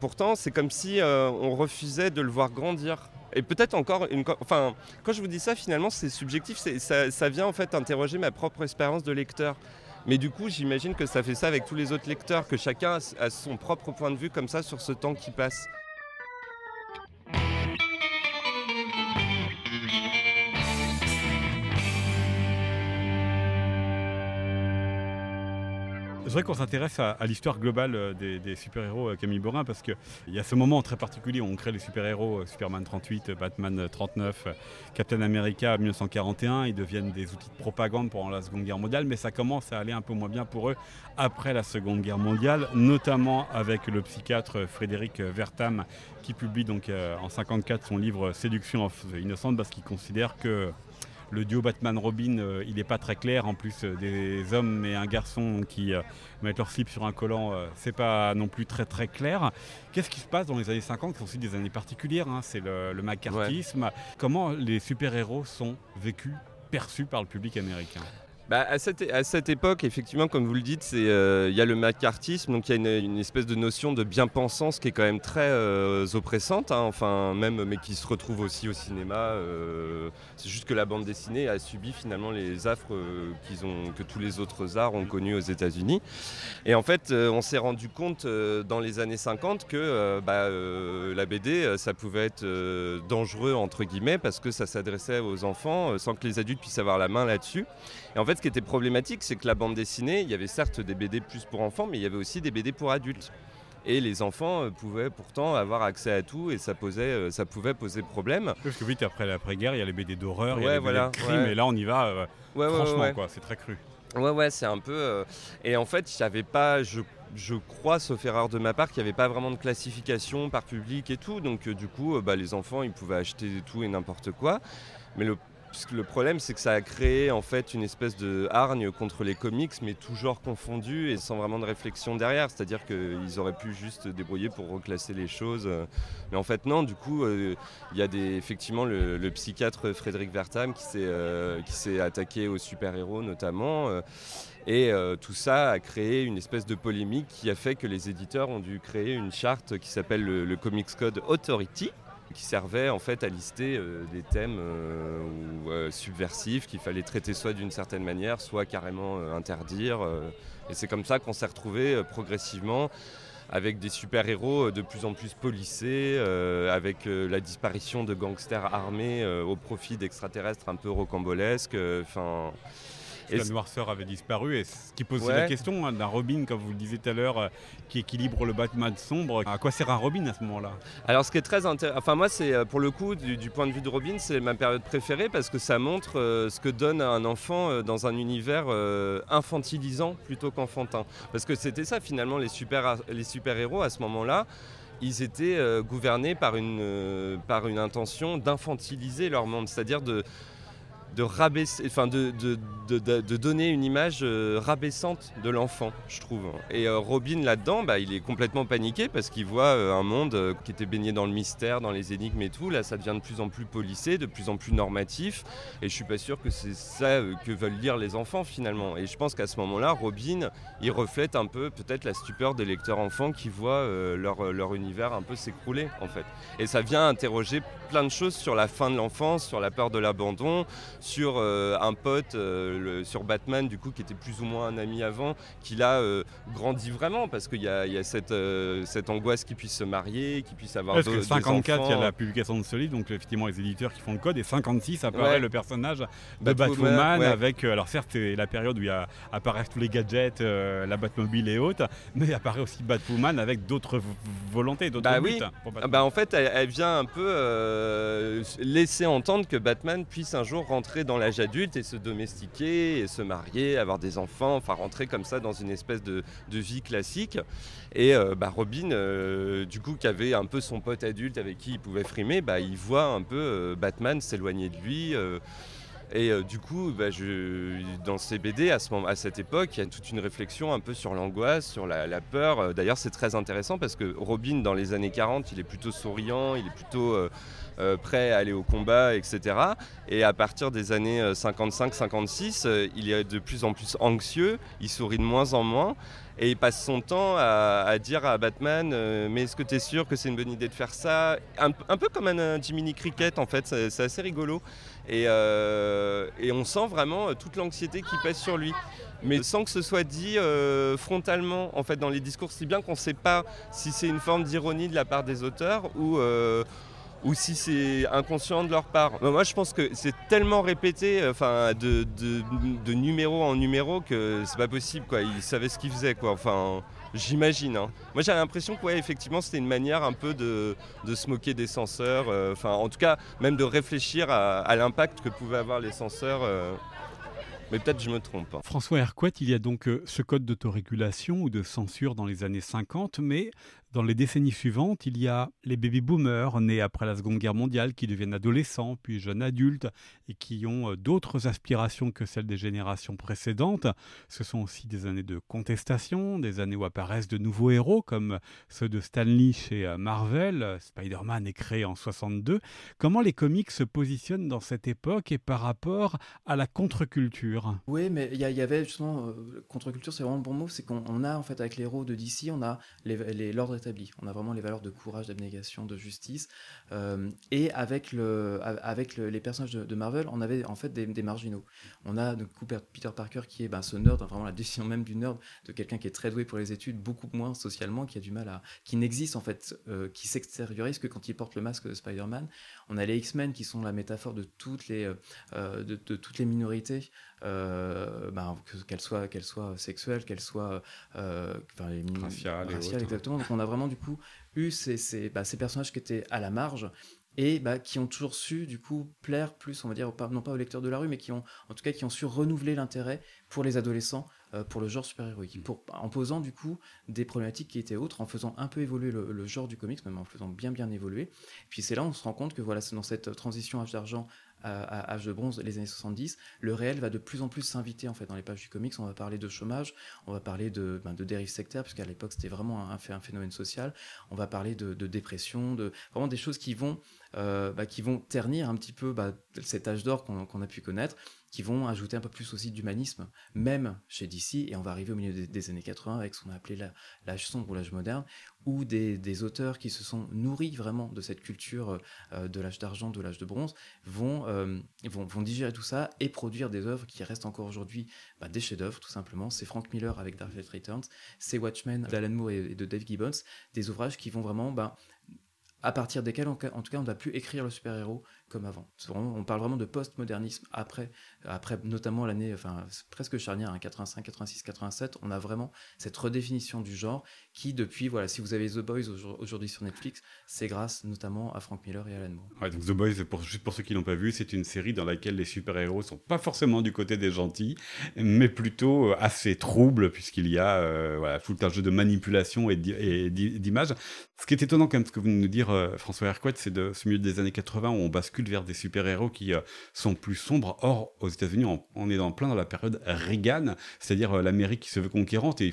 Speaker 2: pourtant, c'est comme si on refusait de le voir grandir. Et peut-être encore une. Enfin, quand je vous dis ça, finalement, c'est subjectif. Ça, ça vient en fait interroger ma propre expérience de lecteur. Mais du coup, j'imagine que ça fait ça avec tous les autres lecteurs, que chacun a son propre point de vue comme ça sur ce temps qui passe.
Speaker 1: Je voudrais qu'on s'intéresse à, l'histoire globale euh, des, super-héros euh, Camille Borin parce qu'il y a ce moment très particulier où on crée les super-héros, euh, Superman 38, Batman 39, Captain America 1941, ils deviennent des outils de propagande pendant la Seconde Guerre mondiale, mais ça commence à aller un peu moins bien pour eux après la Seconde Guerre mondiale, notamment avec le psychiatre Frédéric Vertam qui publie donc en 54 son livre Séduction of the Innocent parce qu'il considère que le duo Batman-Robin, euh, il n'est pas très clair. En plus, euh, des hommes et un garçon qui euh, mettent leur slip sur un collant, c'est pas non plus très très clair. Qu'est-ce qui se passe dans les années 50, qui sont aussi des années particulières hein? C'est le, le macartisme. Comment les super-héros sont vécus, perçus par le public américain?
Speaker 2: Bah, à, cette, époque, effectivement, comme vous le dites, il euh, y a le macartisme, donc il y a une, espèce de notion de bien-pensance qui est quand même très euh, oppressante, hein, enfin même, mais qui se retrouve aussi au cinéma. Euh, c'est juste que la bande dessinée a subi finalement les affres qu'ils ont, que tous les autres arts ont connus aux États-Unis. Et en fait, on s'est rendu compte dans les années 50 que bah, la BD, ça pouvait être dangereux entre guillemets parce que ça s'adressait aux enfants sans que les adultes puissent avoir la main là-dessus. Et en fait, ce qui était problématique, c'est que la bande dessinée, il y avait certes des BD plus pour enfants, mais il y avait aussi des BD pour adultes. Et les enfants euh, pouvaient pourtant avoir accès à tout et ça, posait, euh, ça pouvait poser problème.
Speaker 1: Parce que vite après l'après-guerre, il y a les BD d'horreur, il y a les BD de crime, et là on y va euh, franchement, quoi, c'est très cru.
Speaker 2: Ouais, ouais, c'est un peu. Et en fait, avait pas, je, je, crois, sauf erreur de ma part, qu'il n'y avait pas vraiment de classification par public et tout. Donc, du coup, bah, les enfants, ils pouvaient acheter tout et n'importe quoi. Mais le le problème, c'est que ça a créé en fait une espèce de hargne contre les comics, mais toujours confondu et sans vraiment de réflexion derrière. C'est-à-dire qu'ils auraient pu juste débrouiller pour reclasser les choses. Mais en fait, non. Du coup, euh, il y a effectivement le, psychiatre Frédéric Vertam qui s'est euh, attaqué aux super-héros notamment. Euh, et tout ça a créé une espèce de polémique qui a fait que les éditeurs ont dû créer une charte qui s'appelle le Comics Code Authority qui servait en fait à lister euh, des thèmes euh, euh, subversifs qu'il fallait traiter soit d'une certaine manière, soit carrément interdire. et c'est comme ça qu'on s'est retrouvé progressivement avec des super-héros de plus en plus policés, avec la disparition de gangsters armés au profit d'extraterrestres un peu rocambolesques.
Speaker 1: La noirceur avait disparu. Et ce qui pose la question hein, d'un Robin, comme vous le disiez tout à l'heure, euh, qui équilibre le Batman sombre. À quoi sert un Robin à ce moment-là?
Speaker 2: Alors, ce qui est très intéressant, enfin, moi, c'est euh, pour le coup, du, point de vue de Robin, c'est ma période préférée parce que ça montre euh, ce que donne un enfant dans un univers infantilisant plutôt qu'enfantin. Parce que c'était ça, finalement, les super-héros les super à ce moment-là ils étaient gouvernés par une, par une intention d'infantiliser leur monde, c'est-à-dire de, de rabaisser, enfin de, de, de, donner une image euh, rabaissante de l'enfant, je trouve. Et euh, Robin là-dedans, bah, il est complètement paniqué parce qu'il voit euh, un monde qui était baigné dans le mystère, dans les énigmes et tout. Là, ça devient de plus en plus policé, de plus en plus normatif. Et je suis pas sûr que c'est ça que veulent lire les enfants finalement. Et je pense qu'à ce moment-là, Robin, il reflète un peu peut-être la stupeur des lecteurs enfants qui voient leur, leur univers un peu s'écrouler en fait. Et ça vient interroger plein de choses sur la fin de l'enfance, sur la peur de l'abandon, sur euh, un pote, euh, sur Batman, du coup, qui était plus ou moins un ami avant, qui l'a euh, grandi vraiment, parce qu'il y a, cette, cette angoisse qu'il puisse se marier, qu'il puisse avoir
Speaker 1: Parce que 54, il y a la publication de ce livre, donc effectivement les éditeurs qui font le code, et 56 apparaît le personnage de Batwoman, avec, alors certes c'est la période où il apparaissent tous les gadgets, la Batmobile et autres, mais apparaît aussi Batwoman avec d'autres volontés, d'autres
Speaker 2: bah
Speaker 1: buts.
Speaker 2: bah en fait, elle, elle vient un peu laisser entendre que Batman puisse un jour rentrer dans l'âge adulte et se domestiquer, et se marier, avoir des enfants, enfin rentrer comme ça dans une espèce de, vie classique. Et euh, bah, Robin, euh, du coup, qui avait un peu son pote adulte avec qui il pouvait frimer, bah, il voit un peu euh, Batman s'éloigner de lui. Et du coup, bah, je, dans ces BD, à, ce moment, à cette époque, il y a toute une réflexion un peu sur l'angoisse, sur la, peur. D'ailleurs, c'est très intéressant parce que Robin, dans les années 40, il est plutôt souriant, il est plutôt prêt à aller au combat, etc. Et à partir des années 55-56, euh, euh, il est de plus en plus anxieux, il sourit de moins en moins. Et il passe son temps à, dire à Batman Mais est-ce que tu es sûr que c'est une bonne idée de faire ça? Un, peu comme un, Jiminy Cricket, en fait, c'est assez rigolo. Et, et, on sent vraiment toute l'anxiété qui pèse sur lui. Mais sans que ce soit dit frontalement, en fait, dans les discours, si bien qu'on ne sait pas si c'est une forme d'ironie de la part des auteurs ou ou si c'est inconscient de leur part. Moi, je pense que c'est tellement répété, enfin, de, numéro en numéro que c'est pas possible. Ils savaient ce qu'ils faisaient. Enfin, j'imagine. Hein. Moi, j'ai l'impression que, c'était une manière un peu de, de se moquer des censeurs. Euh, enfin, en tout cas, même de réfléchir à, l'impact que pouvaient avoir les censeurs. Euh, mais peut-être je me trompe. Hein.
Speaker 1: François Hercouet, il y a donc euh, ce code d'autorégulation ou de censure dans les années 50, mais dans les décennies suivantes, il y a les baby-boomers nés après la Seconde Guerre mondiale qui deviennent adolescents puis jeunes adultes et qui ont euh, d'autres aspirations que celles des générations précédentes. Ce sont aussi des années de contestation, des années où apparaissent de nouveaux héros comme ceux de Stanley chez euh, Marvel. Spider-Man est créé en 62. Comment les comics se positionnent dans cette époque et par rapport à la contre-culture?
Speaker 3: Oui, mais il y, avait justement euh, contre-culture, c'est vraiment le bon mot, c'est qu'on a en fait avec les héros de DC, on a l'ordre On a vraiment les valeurs de courage, d'abnégation, de justice. Euh, et avec, le, avec les personnages de, Marvel, on avait en fait des, marginaux. On a de Peter Parker qui est ben, ce nerd, vraiment la définition même du nerd, de quelqu'un qui est très doué pour les études, beaucoup moins socialement, qui a du mal à. qui n'existe en fait, euh, qui s'extériorise que quand il porte le masque de Spider-Man. On a les X-Men qui sont la métaphore de toutes les, euh, de, toutes les minorités, ben, qu'elles soient, qu'elles soient sexuelles, qu'elles soient
Speaker 1: raciales,
Speaker 3: exactement. Donc on a vraiment du coup eu ces, bah, ces, personnages qui étaient à la marge et bah, qui ont toujours su du coup plaire plus, on va dire, non pas aux lecteurs de la rue, mais qui ont en tout cas qui ont su renouveler l'intérêt pour les adolescents euh, pour le genre super-héroïque, pour, en posant du coup des problématiques qui étaient autres, en faisant un peu évoluer le, genre du comics, même en faisant bien bien évoluer. Puis c'est là où on se rend compte que voilà, c'est dans cette transition âge d'argent à, âge de bronze, les années 70, le réel va de plus en plus s'inviter en fait dans les pages du comics. On va parler de chômage, on va parler de, ben, de dérive sectaire, puisqu'à l'époque c'était vraiment un, un, phénomène social. On va parler de, dépression, de vraiment des choses qui vont, euh, bah, qui vont ternir un petit peu bah, cet âge d'or qu'on a pu connaître qui vont ajouter un peu plus aussi d'humanisme, même chez DC, et on va arriver au milieu des, années 80 avec ce qu'on a appelé l'âge sombre ou l'âge moderne, où des, auteurs qui se sont nourris vraiment de cette culture euh, de l'âge d'argent, de l'âge de bronze, euh, vont, vont, digérer tout ça et produire des œuvres qui restent encore aujourd'hui bah, des chefs-d'œuvre, tout simplement. C'est Frank Miller avec Dark Knight Returns, c'est Watchmen d'Alan Moore et, de Dave Gibbons, des ouvrages qui vont vraiment bah, à partir desquels, en, tout cas, on ne va plus écrire le super-héros comme avant. on parle vraiment de post-modernisme après, après notamment l'année, enfin presque charnière, hein, 85, 86, 87. On a vraiment cette redéfinition du genre qui, depuis, voilà, si vous avez The Boys aujourd'hui sur Netflix, c'est grâce notamment à Frank Miller et Alan Moore.
Speaker 1: Donc The Boys, juste pour ceux qui l'ont pas vu, c'est une série dans laquelle les super-héros sont pas forcément du côté des gentils, mais plutôt euh, assez troubles puisqu'il y a euh, voilà, tout un jeu de manipulation et d'image. Ce qui est étonnant quand même, ce que vous nous dire, euh, François Hercouet, c'est de ce milieu des années 80 où on bascule vers des super-héros qui sont plus sombres. Or, aux États-Unis, on, est dans plein dans la période Reagan, c'est-à-dire l'Amérique qui se veut conquérante et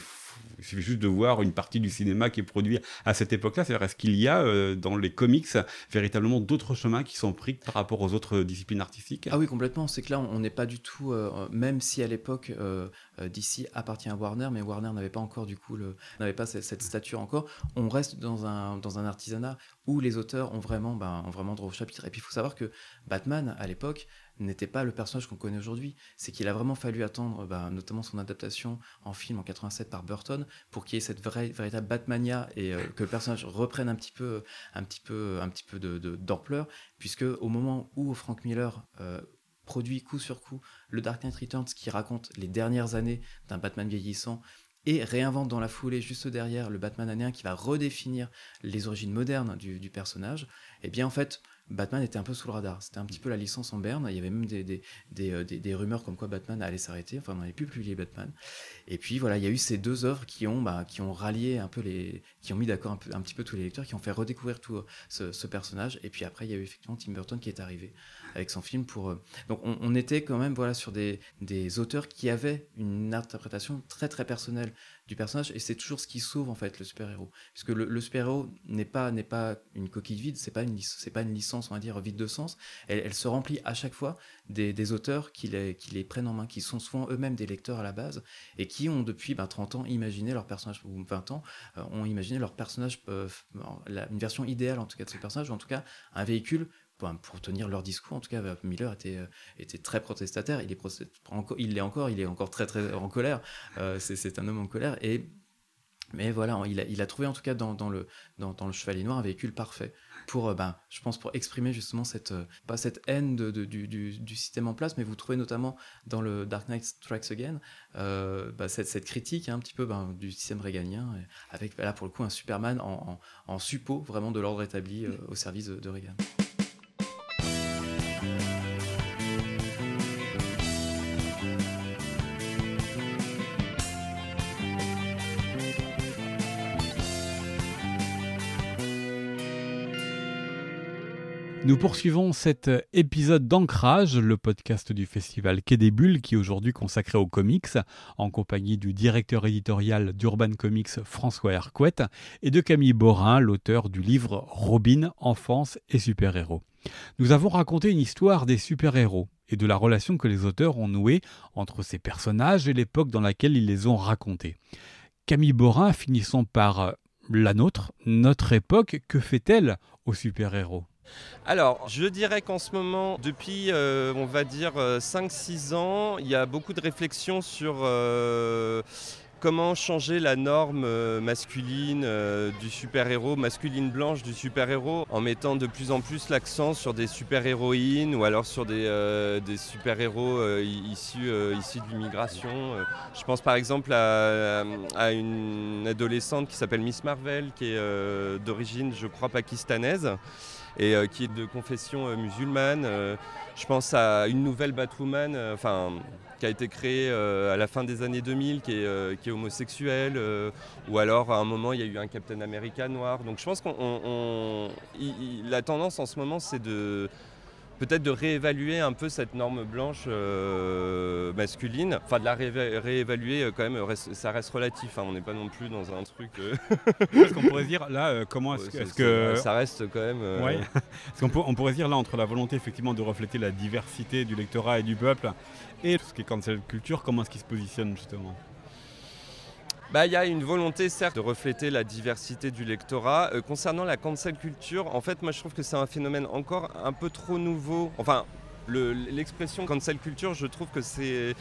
Speaker 1: il suffit juste de voir une partie du cinéma qui est produit à cette époque-là. C'est-à-dire, est-ce qu'il y a euh, dans les comics véritablement d'autres chemins qui sont pris par rapport aux autres disciplines artistiques?
Speaker 3: Ah oui, complètement. C'est que là, on n'est pas du tout, euh, même si à l'époque, euh, DC appartient à Warner, mais Warner n'avait pas encore, du coup, n'avait pas cette, cette, stature encore. On reste dans un, dans un artisanat où les auteurs ont vraiment, ben, ont vraiment droit au chapitre. Et puis, il faut savoir que Batman, à l'époque, n'était pas le personnage qu'on connaît aujourd'hui. C'est qu'il a vraiment fallu attendre, bah, notamment son adaptation en film en 87 par Burton, pour qu'il y ait cette vraie, véritable Batmania et euh, que le personnage reprenne un petit peu, un petit peu, un petit peu d'ampleur, puisque au moment où Frank Miller euh, produit coup sur coup le Dark Knight Returns, qui raconte les dernières années d'un Batman vieillissant, et réinvente dans la foulée, juste derrière, le Batman année 1 qui va redéfinir les origines modernes du, du personnage, et eh bien en fait, Batman était un peu sous le radar. C'était un petit peu la licence en berne. Il y avait même des, des, des, euh, des rumeurs comme quoi Batman allait s'arrêter. Enfin, on n'allait plus publier Batman. Et puis voilà, il y a eu ces deux œuvres qui ont, bah, qui ont rallié un peu les, qui ont mis d'accord un, un, petit peu tous les lecteurs, qui ont fait redécouvrir tout euh, ce, personnage. Et puis après, il y a eu effectivement Tim Burton qui est arrivé avec son film pour. Euh, donc on, était quand même voilà sur des, des auteurs qui avaient une interprétation très très personnelle du personnage et c'est toujours ce qui sauve en fait le super héros puisque le, super héros n'est pas n'est pas une coquille vide c'est pas une c'est pas une licence on va dire vide de sens elle, elle se remplit à chaque fois des, des auteurs qui les, qui les prennent en main qui sont souvent eux-mêmes des lecteurs à la base et qui ont depuis ben, 30 ans imaginé leur personnage ou 20 ans euh, ont imaginé leur personnage euh, une version idéale en tout cas de ce personnage ou en tout cas un véhicule pour tenir leur discours. En tout cas, Miller était, euh, était très protestataire. Il est il l'est encore. Il est encore très très en colère. Euh, c'est un homme en colère. Et mais voilà, il a, trouvé en tout cas dans, le dans, le Chevalier Noir un véhicule parfait pour, euh, ben, je pense, pour exprimer justement cette pas cette haine de, du, du, du, système en place, mais vous trouvez notamment dans le Dark Knight Strikes Again euh, bah, cette, critique hein, un petit peu ben, du système réganien, avec là pour le coup un Superman en, en, en suppôt vraiment de l'ordre établi euh, au service de Reagan.
Speaker 1: Nous poursuivons cet épisode d'Ancrage, le podcast du festival Quai des qui est aujourd'hui consacré aux comics, en compagnie du directeur éditorial d'Urban Comics François Hercouet et de Camille Borin, l'auteur du livre Robin, enfance et super-héros. Nous avons raconté une histoire des super-héros et de la relation que les auteurs ont nouée entre ces personnages et l'époque dans laquelle ils les ont racontés. Camille Borin, finissons par la nôtre, notre époque, que fait-elle aux super-héros?
Speaker 2: Alors, je dirais qu'en ce moment, depuis, euh, on va dire, 5-6 euh, ans, il y a beaucoup de réflexions sur euh, comment changer la norme masculine du super-héros, masculine blanche du super-héros, en mettant de plus en plus l'accent sur des super-héroïnes ou alors sur des, super-héros issus, de l'immigration. Je pense par exemple à une adolescente qui s'appelle Miss Marvel, qui est d'origine, je crois, pakistanaise et euh, qui est de confession euh, musulmane. Euh, je pense à une nouvelle Batwoman, enfin qui a été créée à la fin des années 2000, qui est, qui est homosexuelle, ou alors à un moment il y a eu un Captain America noir. Donc je pense qu'on la tendance en ce moment c'est de peut-être de réévaluer un peu cette norme blanche euh, masculine, enfin de la réévaluer euh, quand même, ça reste relatif, hein, on n'est pas non plus dans un truc... Euh...
Speaker 1: ce qu'on pourrait dire là, comment est-ce est que...
Speaker 2: Ça reste quand même...
Speaker 1: Euh, ouais. on, on, pourrait dire là, entre la volonté effectivement de refléter la diversité du lectorat et du peuple, et ce qui est cancel culture, comment est-ce qu'il se positionne justement?
Speaker 2: Bah, il y a une volonté certes de refléter la diversité du lectorat. Euh, concernant la cancel culture, en fait moi je trouve que c'est un phénomène encore un peu trop nouveau. Enfin, l'expression le, cancel culture, je trouve que c'est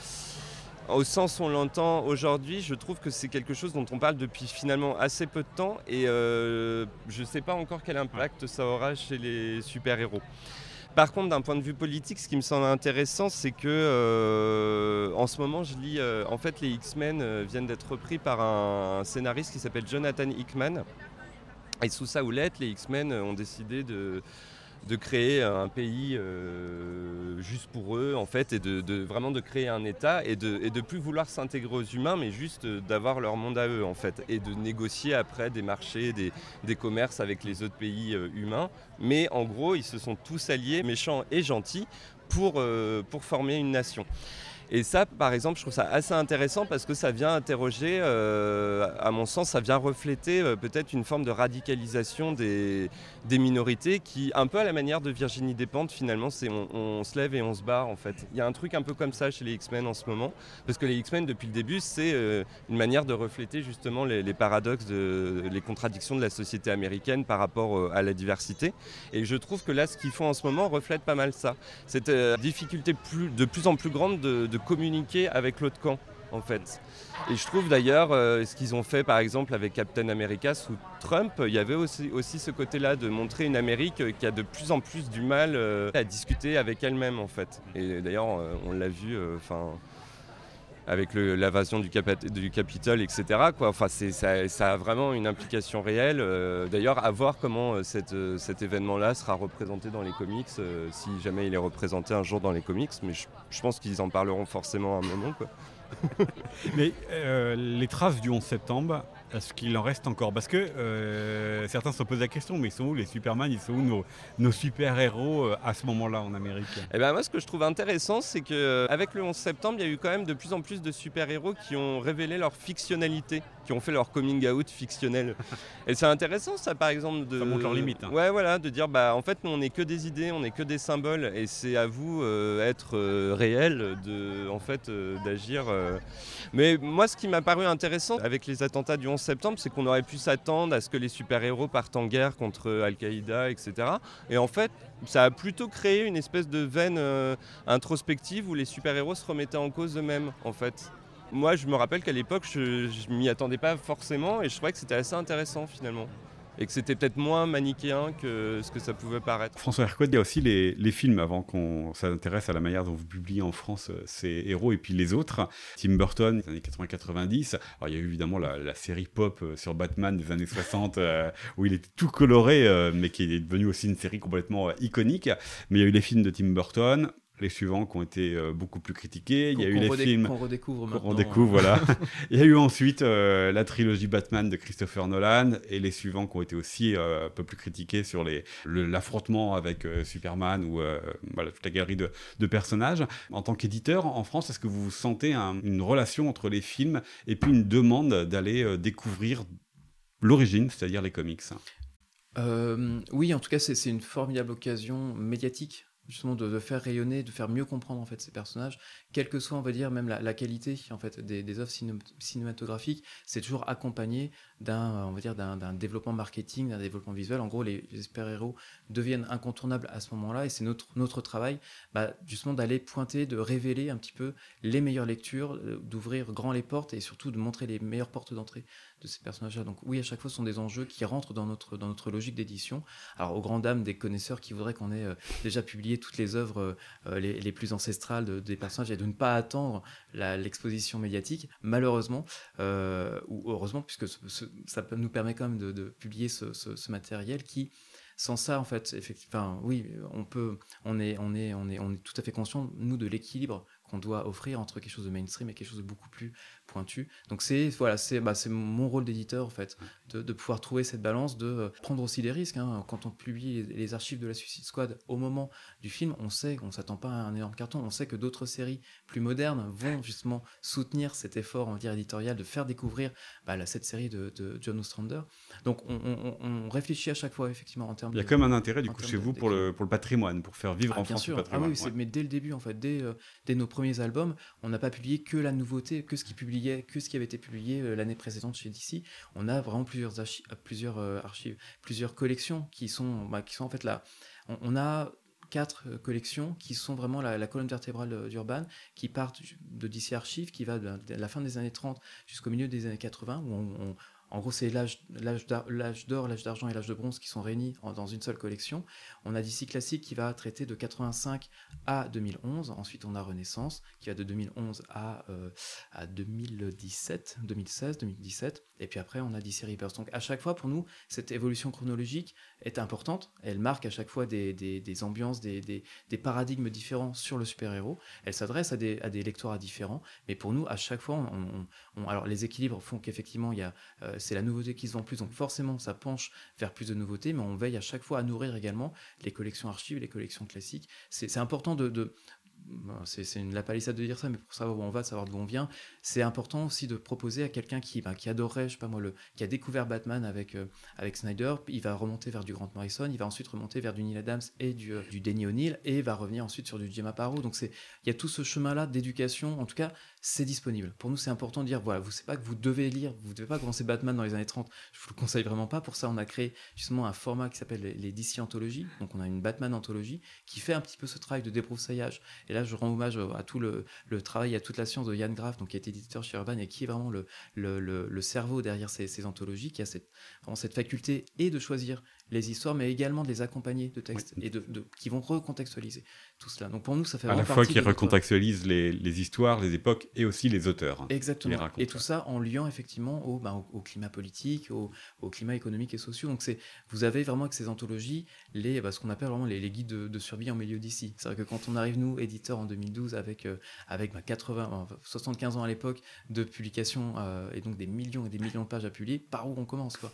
Speaker 2: au sens où on l'entend aujourd'hui, je trouve que c'est quelque chose dont on parle depuis finalement assez peu de temps et euh, je ne sais pas encore quel impact ça aura chez les super-héros. Par contre, d'un point de vue politique, ce qui me semble intéressant, c'est que euh, en ce moment, je lis. Euh, en fait, les X-Men euh, viennent d'être repris par un, scénariste qui s'appelle Jonathan Hickman. Et sous sa houlette, les X-Men ont décidé de, de créer un pays euh, juste pour eux, en fait, et de, vraiment de créer un État et de, plus vouloir s'intégrer aux humains, mais juste d'avoir leur monde à eux, en fait, et de négocier après des marchés, des, commerces avec les autres pays euh, humains. Mais en gros, ils se sont tous alliés, méchants et gentils, pour, euh, pour former une nation. Et ça, par exemple, je trouve ça assez intéressant parce que ça vient interroger, euh, à mon sens, ça vient refléter euh, peut-être une forme de radicalisation des, minorités qui, un peu à la manière de Virginie Despentes, finalement, c'est on, se lève et on se barre en fait. Il y a un truc un peu comme ça chez les X-Men en ce moment, parce que les X-Men, depuis le début, c'est euh, une manière de refléter justement les, paradoxes, les contradictions de la société américaine par rapport à la diversité. Et je trouve que là, ce qu'ils font en ce moment reflète pas mal ça. Cette difficulté de plus en plus grande de de communiquer avec l'autre camp en fait. Et je trouve d'ailleurs euh, ce qu'ils ont fait par exemple avec Captain America sous Trump, il y avait aussi, aussi ce côté-là de montrer une Amérique qui a de plus en plus du mal euh, à discuter avec elle-même en fait. Et d'ailleurs on l'a vu, enfin avec l'invasion du, du, Capitole, etc. Enfin, ça, a vraiment une implication réelle. Euh, d'ailleurs, à voir comment euh, euh, cet événement-là sera représenté dans les comics, si jamais il est représenté un jour dans les comics. Mais je, pense qu'ils en parleront forcément à un moment.
Speaker 1: Mais les traces du 11 septembre, est-ce qu'il en reste encore Parce que euh, certains se posent la question, mais ils sont où les Superman? Ils sont où nos, super-héros euh, à ce moment-là en Amérique?
Speaker 2: Eh bien, moi, ce que je trouve intéressant, c'est qu'avec le 11 septembre, il y a eu quand même de plus en plus de super-héros qui ont révélé leur fictionnalité, qui ont fait leur coming out fictionnel. Et c'est intéressant, ça, par exemple. De...
Speaker 1: Ça montre leurs limites. Hein.
Speaker 2: Ouais, voilà, de dire, bah, en fait, nous, on n'est que des idées, on n'est que des symboles, et c'est à vous, euh, être réel, de, en fait, d'agir. Mais moi, ce qui m'a paru intéressant avec les attentats du 11 septembre, c'est qu'on aurait pu s'attendre à ce que les super-héros partent en guerre contre Al-Qaïda, etc. Et en fait, ça a plutôt créé une espèce de veine euh, introspective où les super-héros se remettaient en cause eux-mêmes, en fait. Moi, je me rappelle qu'à l'époque, je, je m'y attendais pas forcément et je trouvais que c'était assez intéressant finalement et que c'était peut-être moins manichéen que ce que ça pouvait paraître.
Speaker 1: François Hercouet, il y a aussi les, films avant qu'on s'intéresse à la manière dont vous publiez en France euh, ces héros et puis les autres. Tim Burton, des années 80-90. Alors il y a eu évidemment la, série pop euh, sur Batman des années 60 euh, où il était tout coloré, mais qui est devenu aussi une série complètement iconique. Mais il y a eu les films de Tim Burton, les suivants qui ont été euh, beaucoup plus critiqués. Il y a eu les films
Speaker 3: qu'on redécouvre maintenant.
Speaker 1: On découvre, voilà. Il y a eu ensuite euh, la trilogie Batman de Christopher Nolan et les suivants qui ont été aussi euh, un peu plus critiqués sur l'affrontement avec Superman ou voilà, toute la galerie de, de, personnages. En tant qu'éditeur en France, est-ce que vous sentez une relation entre les films et puis une demande d'aller découvrir l'origine, c'est-à-dire les comics?
Speaker 3: Oui, en tout cas, c'est une formidable occasion médiatique justement de, faire rayonner, de faire mieux comprendre en fait ces personnages, quelle que soit on va dire même la, qualité en fait des, des œuvres cinématographiques, c'est toujours accompagné dire d'un développement marketing, d'un développement visuel. En gros, les, super héros deviennent incontournables à ce moment-là et c'est notre notre travail bah, justement d'aller pointer, de révéler un petit peu les meilleures lectures, euh, d'ouvrir grand les portes et surtout de montrer les meilleures portes d'entrée de ces personnages-là. Donc oui, à chaque fois, ce sont des enjeux qui rentrent dans notre, dans notre logique d'édition. Alors, aux grandes dames des connaisseurs qui voudraient qu'on ait euh, déjà publié toutes les œuvres euh, les, les, plus ancestrales des personnages et de ne pas attendre l'exposition médiatique, malheureusement, euh, ou heureusement, puisque ça nous permet quand même de, de publier ce, matériel qui sans ça, en fait, effectivement, oui, on peut, on est, on est, on est, on est tout à fait conscient, nous, de l'équilibre qu'on doit offrir entre quelque chose de mainstream et quelque chose de beaucoup plus pointu. Donc c'est voilà, c'est bah, mon rôle d'éditeur en fait, de, de, pouvoir trouver cette balance, de euh, prendre aussi des risques. Hein. Quand on publie les, archives de la Suicide Squad au moment du film, on sait qu'on s'attend pas à un énorme carton. On sait que d'autres séries plus modernes vont justement soutenir cet effort en dire éditorial de faire découvrir bah, cette série de, de John Ostrander. Donc on, on, on, réfléchit à chaque fois effectivement en termes.
Speaker 1: Il y a quand même un intérêt du coup chez vous pour le pour le patrimoine, pour faire vivre
Speaker 3: ah,
Speaker 1: en France
Speaker 3: sûr.
Speaker 1: le patrimoine.
Speaker 3: Ah oui, mais dès le début en fait, dès, euh, dès nos premiers albums, on n'a pas publié que la nouveauté, que ce qui publiait, que ce qui avait été publié euh, l'année précédente chez DC. On a vraiment plusieurs, archives, euh, plusieurs archives, plusieurs collections qui sont, bah, qui sont en fait là. On, a quatre collections qui sont vraiment la, colonne vertébrale d'Urban, qui partent de DC Archives, qui va de la fin des années 30 jusqu'au milieu des années 80, où on, en gros, c'est l'âge d'or, l'âge d'argent et l'âge de bronze qui sont réunis dans une seule collection. On a DC Classique qui va traiter de 85 à 2011. Ensuite, on a Renaissance qui va de 2011 à, à 2017, 2016, 2017. Et puis après, on a DC Rebirth. Donc à chaque fois, pour nous, cette évolution chronologique est importante. Elle marque à chaque fois des, des, ambiances, des, des, paradigmes différents sur le super-héros. Elle s'adresse à des, à des lectorat différents. Mais pour nous, à chaque fois, alors les équilibres font qu'effectivement, il y a, euh, c'est la nouveauté qui se vend plus. Donc forcément, ça penche vers plus de nouveautés. Mais on veille à chaque fois à nourrir également les collections archives, les collections classiques. C'est important de, de, c'est une la palissade de dire ça, mais pour savoir où on va, savoir d'où on vient, c'est important aussi de proposer à quelqu'un qui, ben, adorait, je sais pas moi, qui a découvert Batman avec, euh, avec Snyder, il va remonter vers du Grant Morrison, il va ensuite remonter vers du Neil Adams et du, euh, du Denny O'Neill, et va revenir ensuite sur du Jim Aparo. Donc il y a tout ce chemin-là d'éducation, en tout cas, c'est disponible. Pour nous, c'est important de dire, voilà, vous savez pas que vous devez lire, vous ne devez pas commencer Batman dans les années 30, je vous le conseille vraiment pas. Pour ça, on a créé justement un format qui s'appelle les DC Anthologies, donc on a une Batman Anthologie, qui fait un petit peu ce travail de débroussaillage. Là, je rends hommage à tout le, travail, à toute la science de Yann Graff, donc qui est éditeur chez Urban et qui est vraiment le, le, cerveau derrière ces, anthologies, qui a cette, vraiment cette faculté et de choisir les histoires, mais également de les accompagner de textes et de, qui vont recontextualiser tout cela. Donc pour nous, ça fait
Speaker 1: à la fois qui recontextualise les, les, histoires, les époques et aussi les auteurs. Hein,
Speaker 3: Exactement. et tout ça en liant effectivement au, ben, au, climat politique, au, au, climat économique et social. Donc c'est, vous avez vraiment avec ces anthologies les, ben, ce qu'on appelle vraiment les, les guides de, survie en milieu d'ici. C'est vrai que quand on arrive nous éditeurs en 2012 avec euh, avec 80, ben, 75 ans à l'époque de publication euh, et donc des millions et des millions de pages à publier, par où on commence quoi?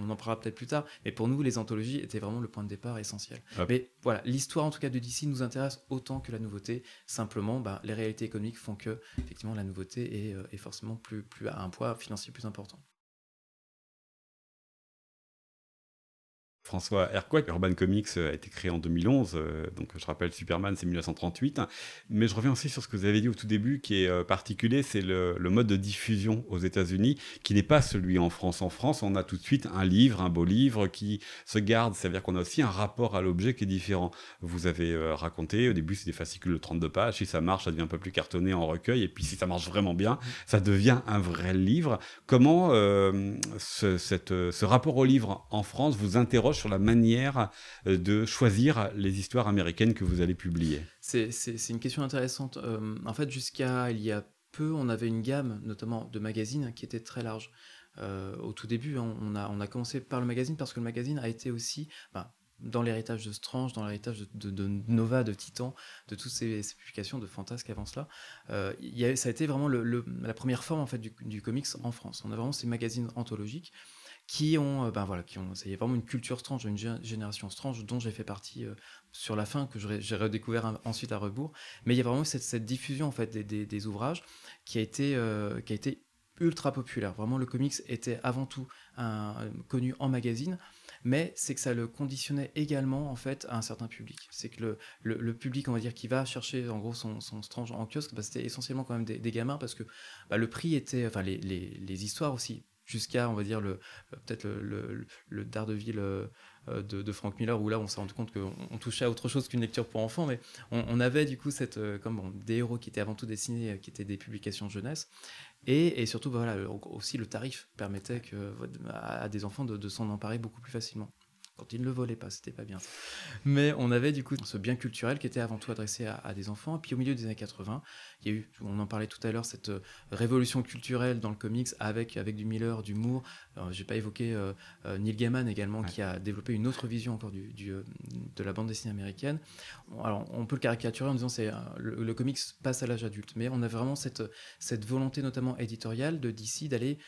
Speaker 3: On, en parlera peut-être plus tard. Mais pour nous, les anthologies étaient vraiment le point de départ essentiel. Mais voilà, l'histoire en tout cas de DC nous intéresse autant que la nouveauté. Simplement, bah, les réalités économiques font que effectivement la nouveauté est, euh, est forcément plus, plus à un poids financier plus important.
Speaker 1: François Hercouet. Urban Comics euh, a été créé en 2011, euh, donc je rappelle Superman c'est 1938. Mais je reviens aussi sur ce que vous avez dit au tout début, qui est euh, particulier, c'est le, mode de diffusion aux États-Unis, qui n'est pas celui en France. En France, on a tout de suite un livre, un beau livre qui se garde, c'est-à-dire qu'on a aussi un rapport à l'objet qui est différent. Vous avez raconté, au début c'est des fascicules de 32 pages, si ça marche, ça devient un peu plus cartonné en recueil, et puis si ça marche vraiment bien, ça devient un vrai livre. Comment ce, rapport au livre en France vous interroge sur la manière euh, de choisir les histoires américaines que vous allez publier
Speaker 3: C'est une question intéressante. Euh, en fait, jusqu'à il y a peu, on avait une gamme, notamment de magazines, qui était très large. Euh, au tout début, hein, on, a, commencé par le magazine parce que le magazine a été aussi, ben, dans l'héritage de Strange, dans l'héritage de, Nova, de Titan, de toutes ces, publications de fantasques avant cela, y ça a été vraiment la première forme en fait du, du, comics en France. On a vraiment ces magazines anthologiques qui ont, euh, ben voilà, qui ont, vraiment une culture strange, une génération strange dont j'ai fait partie euh, sur la fin, que j'ai redécouvert ensuite à rebours. Mais il y a vraiment cette, cette diffusion en fait des, des, ouvrages qui a été, euh, qui a été ultra populaire. Vraiment, le comics était avant tout un, connu en magazine, mais c'est que ça le conditionnait également en fait à un certain public. C'est que le, le, public, on va dire, qui va chercher en gros son, son strange en kiosque, bah, c'était essentiellement quand même des, gamins parce que bah, le prix était, enfin les, les, les histoires aussi jusqu'à, on va dire, le, euh, peut-être le, le, Daredevil euh, euh, de, de, Frank Miller, où là, on s'est rendu compte qu'on touchait à autre chose qu'une lecture pour enfants, mais on, avait du coup cette, comme bon, des héros qui étaient avant tout dessinés, qui étaient des publications jeunesse, et, et surtout, bah, voilà, aussi le tarif permettait que, à, des enfants de s'en emparer beaucoup plus facilement quand ils ne le volaient pas, c'était pas bien. Mais on avait du coup ce bien culturel qui était avant tout adressé à, des enfants. Et puis au milieu des années 80, il y a eu, on en parlait tout à l'heure, cette euh, révolution culturelle dans le comics avec, avec du Miller, du Moore. J'ai pas évoqué euh, euh, Neil Gaiman également, qui a développé une autre vision encore du, de la bande dessinée américaine. Alors on peut le caricaturer en disant c'est le, comics passe à l'âge adulte, mais on a vraiment cette, cette volonté notamment éditoriale de DC d'aller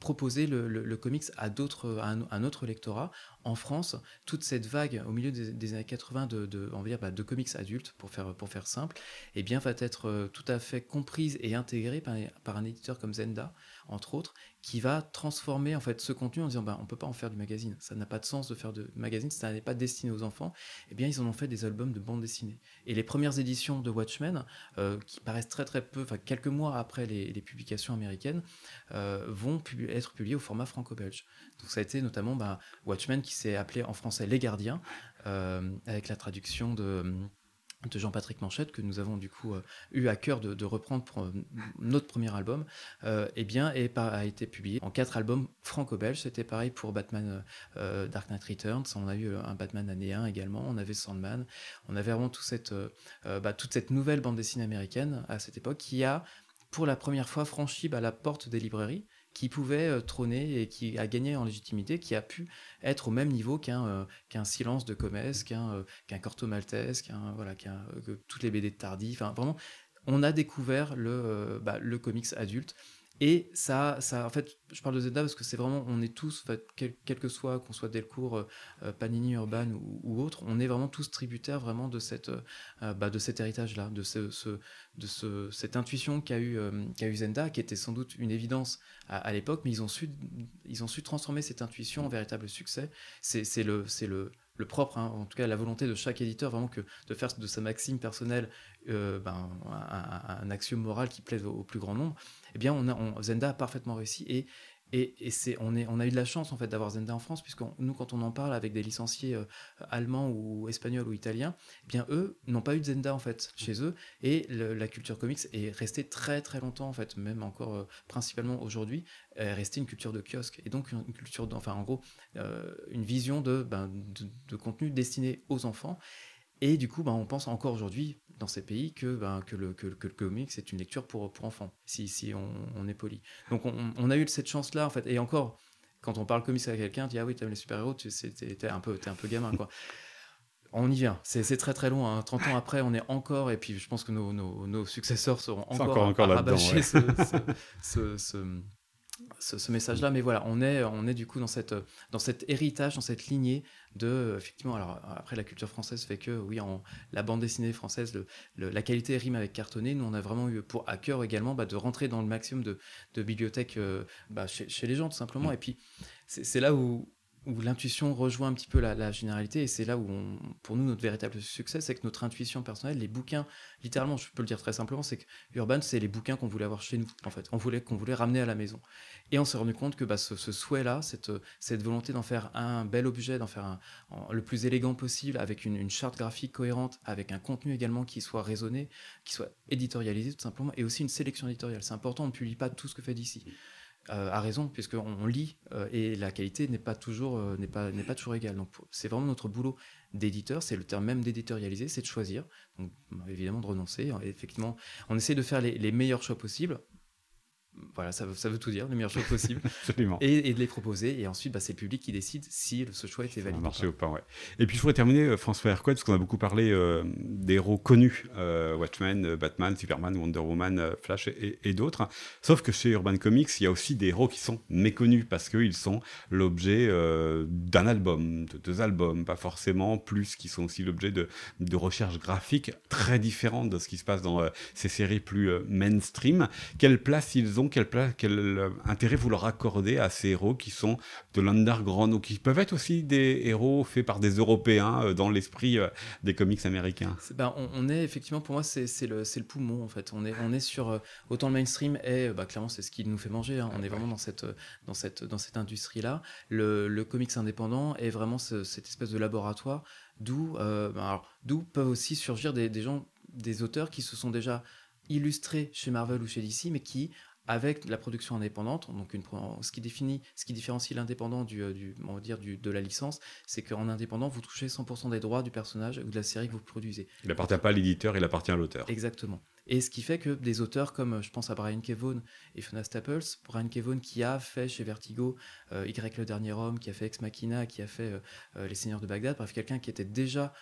Speaker 3: proposer le, comics à à un autre lectorat. En France, toute cette vague au milieu des, années 80 de, de, on va dire, bah, de comics adultes, pour faire, pour faire simple, eh bien, va être euh, tout à fait comprise et intégrée par, par, un éditeur comme Zenda, entre autres, qui va transformer en fait ce contenu en disant bah, on peut pas en faire du magazine, ça n'a pas de sens de faire de magazine, ça n'est pas destiné aux enfants, eh bien ils en ont fait des albums de bande dessinée. Et les premières éditions de Watchmen, euh, qui paraissent très très peu, enfin quelques mois après les, publications américaines, euh, vont être publiées au format franco-belge. Donc ça a été notamment bah, Watchmen qui s'est appelé en français Les Gardiens, euh, avec la traduction de Jean-Patrick Manchette que nous avons du coup euh, eu à cœur de, reprendre pour euh, notre premier album, eh bien, et a été publié en quatre albums franco-belges. C'était pareil pour Batman Dark Knight Returns. On a eu un Batman année 1 également. On avait Sandman. On avait vraiment bah, toute cette nouvelle bande dessinée américaine à cette époque qui a pour la première fois franchi bah, la porte des librairies qui pouvait euh, trôner et qui a gagné en légitimité, qui a pu être au même niveau qu'un euh, silence de Comès, qu'un euh, qu'un Corto Maltese, qu'un voilà, qu'un que toutes les BD de Tardy. Enfin, vraiment, on a découvert le, bah, le comics adulte et ça, ça, en fait, je parle de Zelda parce que c'est vraiment, on est tous, quel, que soit, qu'on soit Delcourt, euh, euh, Panini, Urban ou, autre, on est vraiment tous tributaires vraiment de cette, euh, bah, de cet héritage-là, de ce, de ce, cette intuition qu'a eu, qu'a eu Zenda, qui était sans doute une évidence à, l'époque, mais ils ont su, ils ont su transformer cette intuition en véritable succès. C'est, le, le, le propre, hein, en tout cas la volonté de chaque éditeur, vraiment que de faire de sa maxime personnelle euh, ben, un, axiome moral qui plaise au, plus grand nombre, eh bien on a, Zenda a parfaitement réussi et et, c'est, on, est, on a eu de la chance en fait d'avoir Zenda en France, puisque nous, quand on en parle avec des licenciés euh, allemands ou espagnols ou italiens, eh bien eux n'ont pas eu de Zenda en fait chez eux, et la culture comics est restée très très longtemps en fait, même encore euh, principalement aujourd'hui, est restée une culture de kiosque, et donc une, culture, enfin en gros, une vision de, ben, de, de contenu destiné aux enfants. Et du coup, ben, on pense encore aujourd'hui dans ces pays que, ben, que, le, que, que, le comics c'est une lecture pour, pour enfants, si, si on, on est poli. Donc on, on, a eu cette chance-là, en fait. Et encore, quand on parle comics à quelqu'un, dit Ah oui, t'aimes les super-héros, tu es un, peu, es un peu gamin, quoi. on y vient. C'est très très loin. Hein. 30 ans après, on est encore, et puis je pense que nos, nos, nos successeurs seront encore,
Speaker 1: encore, encore là-dedans. Ouais.
Speaker 3: ce, ce, ce, ce, message-là. Mais voilà, on est, on est du coup dans, cette, dans cet héritage, dans cette lignée de, effectivement, alors après la culture française fait que, oui, en, la bande dessinée française, le, la qualité rime avec cartonné. Nous, on a vraiment eu pour à cœur également bah, de rentrer dans le maximum de, de bibliothèques euh, bah, chez, chez, les gens, tout simplement. Mm. Et puis, c'est là où, où l'intuition rejoint un petit peu la, généralité, et c'est là où, pour nous, notre véritable succès, c'est que notre intuition personnelle, les bouquins, littéralement, je peux le dire très simplement, c'est que Urban, c'est les bouquins qu'on voulait avoir chez nous, en fait, on voulait qu'on voulait ramener à la maison. Et on s'est rendu compte que bah, ce, souhait-là, cette, cette volonté d'en faire un bel objet, d'en faire le plus élégant possible, avec une, une, charte graphique cohérente, avec un contenu également qui soit raisonné, qui soit éditorialisé tout simplement, et aussi une sélection éditoriale. C'est important, on ne publie pas tout ce que fait d'ici. Euh, a raison, puisqu'on on lit euh, et la qualité n'est pas toujours euh, n'est pas pas toujours égale. Donc c'est vraiment notre boulot d'éditeur, c'est le terme même d'éditorialiser, c'est de choisir. Évidemment de renoncer. Effectivement, on essaie de faire les, les meilleurs choix possibles voilà, ça veut, ça veut tout dire, le meilleur choix possible.
Speaker 1: Absolument.
Speaker 3: Et, de les proposer. Et ensuite, bah, c'est le public qui décide si ce choix était valide.
Speaker 1: Marché ou pas, ouais. Et puis, je voudrais terminer, euh, François Hercouet, parce qu'on a beaucoup parlé euh, des héros connus euh, Watchmen, Batman, Superman, Wonder Woman, Flash et, d'autres. Sauf que chez Urban Comics, il y a aussi des héros qui sont méconnus parce qu'ils sont l'objet d'un album, de deux albums, pas forcément plus, qui sont aussi l'objet de, de recherches graphiques très différentes de ce qui se passe dans ces séries plus mainstream. Quelle place ils ont quel, euh, intérêt vous leur accordez à ces héros qui sont de l'underground ou qui peuvent être aussi des héros faits par des Européens euh, dans l'esprit euh, des comics américains?
Speaker 3: Ben, on, est effectivement, pour moi, c'est le, poumon en fait. On est, est sur autant le mainstream et bah, clairement c'est ce qui nous fait manger. Hein. On est vraiment dans cette, industrie-là. Le, comics indépendant est vraiment cette espèce de laboratoire d'où ben, peuvent aussi surgir des gens, des auteurs qui se sont déjà illustrés chez Marvel ou chez DC, mais qui avec la production indépendante, donc une, ce qui définit, ce qui différencie l'indépendant du, euh, du, on va dire du, de la licence, c'est qu'en indépendant, vous touchez 100% des droits du personnage ou de la série que vous produisez.
Speaker 1: Il n'appartient pas à l'éditeur, il appartient à l'auteur.
Speaker 3: Exactement. Et ce qui fait que des auteurs comme, je pense à Brian Kevon et Fiona Staples, Brian Kevon qui a fait chez Vertigo euh, Y le dernier homme, qui a fait Ex Machina, qui a fait euh, Les Seigneurs de Bagdad, bref, quelqu'un qui était déjà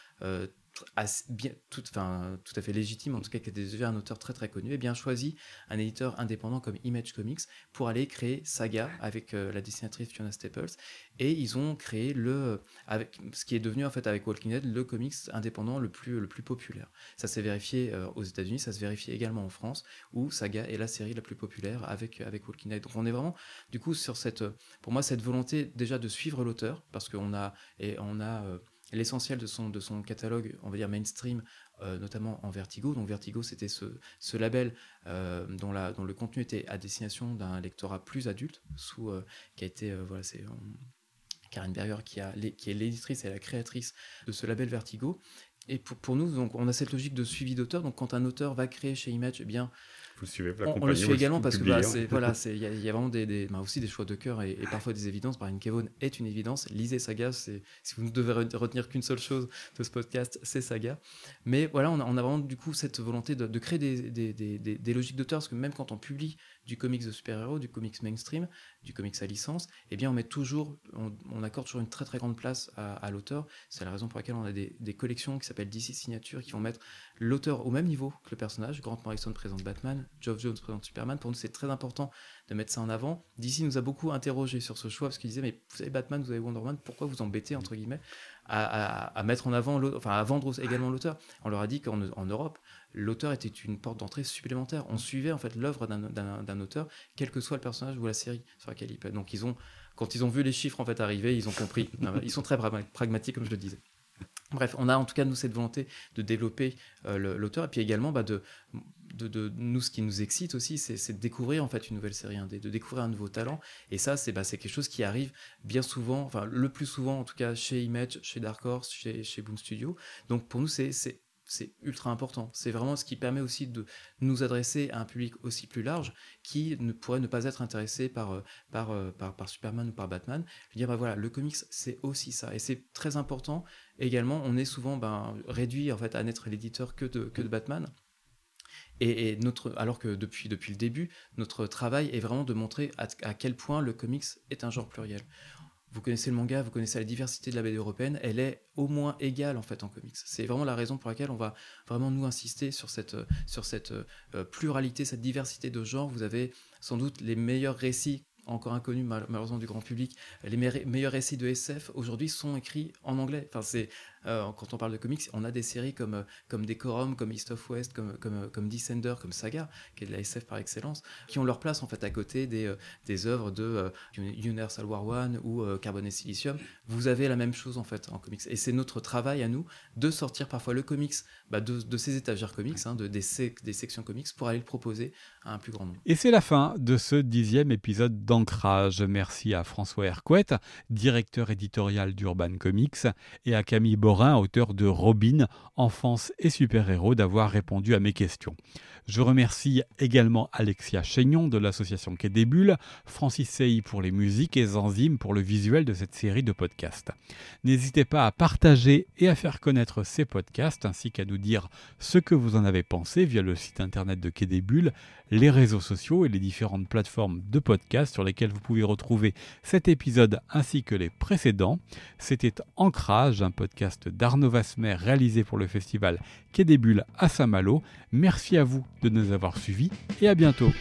Speaker 3: bien, tout, enfin, tout à fait légitime, en tout cas qui était déjà un auteur très très connu, et bien choisi un éditeur indépendant comme Image Comics pour aller créer Saga avec euh, la dessinatrice Fiona Staples, et ils ont créé le, avec, ce qui est devenu en fait avec Walking Dead le comics indépendant le plus, le plus populaire. Ça s'est vérifié euh, aux États-Unis, ça se vérifie également en France, où Saga est la série la plus populaire avec, avec Walking Dead. Donc on est vraiment du coup sur cette, pour moi, cette volonté déjà de suivre l'auteur, parce qu'on a, et on a euh, l'essentiel de son, de son catalogue, on va dire mainstream, euh, notamment en Vertigo. Donc Vertigo, c'était ce, ce, label euh, dont, la, dont le contenu était à destination d'un lectorat plus adulte, sous, euh, qui a été, voilà, c'est Karen Berger qui, a, qui est l'éditrice et la créatrice de ce label Vertigo. et pour, pour, nous, donc, on a cette logique de suivi d'auteur. Donc, quand un auteur va créer chez Image, eh bien, on, le suit également parce que bah, c'est voilà, il y, y, a vraiment des, des bah, aussi des choix de cœur et, parfois des évidences. Brian Kevon est une évidence. Lisez Saga, si vous ne devez retenir qu'une seule chose de ce podcast, c'est Saga. Mais voilà, on a, on a, vraiment du coup cette volonté de, de créer des, des, des logiques d'auteur parce que même quand on publie du comics de super-héros, du comics mainstream, du comics à licence, eh bien on met toujours, on, accorde toujours une très très grande place à, l'auteur. C'est la raison pour laquelle on a des, collections qui s'appellent DC Signature qui vont mettre l'auteur au même niveau que le personnage. Grant Morrison présente Batman, Geoff Jones présente Superman. Pour nous, c'est très important de mettre ça en avant. DC nous a beaucoup interrogé sur ce choix parce qu'il disait mais vous avez Batman, vous avez Wonder Woman, pourquoi vous embêtez entre guillemets à, mettre en avant, enfin à vendre également l'auteur. On leur a dit qu'en Europe, l'auteur était une porte d'entrée supplémentaire. On suivait en fait l'œuvre d'un auteur, quel que soit le personnage ou la série sur laquelle il peut. Donc quand ils ont vu les chiffres en fait arriver, ils ont compris. ils sont très pragmatiques comme je le disais. Bref, on a en tout cas nous cette volonté de développer euh, l'auteur et puis également bah, de, de, nous ce qui nous excite aussi, c'est de découvrir en fait une nouvelle série de découvrir un nouveau talent. Et ça, c'est bah, quelque chose qui arrive bien souvent, enfin le plus souvent en tout cas chez Image, chez Dark Horse, chez, chez Boom Studio. Donc pour nous, c'est c'est ultra important. C'est vraiment ce qui permet aussi de nous adresser à un public aussi plus large qui ne pourrait ne pas être intéressé par, euh, euh, par, par, Superman ou par Batman. Je veux dire, bah voilà, le comics, c'est aussi ça. Et c'est très important. Également, on est souvent ben, réduit en fait, à n'être l'éditeur que de, que de Batman. Et, notre, alors que depuis, depuis le début, notre travail est vraiment de montrer à, quel point le comics est un genre pluriel vous connaissez le manga, vous connaissez la diversité de la BD européenne, elle est au moins égale en fait en comics. C'est vraiment la raison pour laquelle on va vraiment nous insister sur cette, sur cette euh, pluralité, cette diversité de genres. Vous avez sans doute les meilleurs récits encore inconnus malheureusement du grand public, les meilleurs récits de SF aujourd'hui sont écrits en anglais. Enfin, c'est euh, quand on parle de comics, on a des séries comme, euh, comme Decorum, comme East of West, comme, comme, euh, comme Descender, comme Saga, qui est de la SF par excellence, qui ont leur place en fait à côté des, des œuvres de Universal War One ou Carbon et Silicium. Vous avez la même chose en fait en comics. Et c'est notre travail à nous de sortir parfois le comics bah, de, de, ces étagères comics, hein, de, des, des sections comics, pour aller le proposer à un plus grand nombre.
Speaker 1: Et c'est la fin de ce dixième épisode d'Ancrage. Merci à François Hercouet, directeur éditorial d'Urban Comics, et à Camille auteur de Robin, Enfance et super-héros, d'avoir répondu à mes questions. Je remercie également Alexia Chaignon de l'association Quai des Francis Sey pour les musiques et Zanzim pour le visuel de cette série de podcasts. N'hésitez pas à partager et à faire connaître ces podcasts ainsi qu'à nous dire ce que vous en avez pensé via le site internet de Quai les réseaux sociaux et les différentes plateformes de podcasts sur lesquelles vous pouvez retrouver cet épisode ainsi que les précédents. C'était Ancrage, un podcast d'Arnaud Vasmer réalisé pour le festival Quai à Saint-Malo. Merci à vous de nous avoir suivis et à bientôt.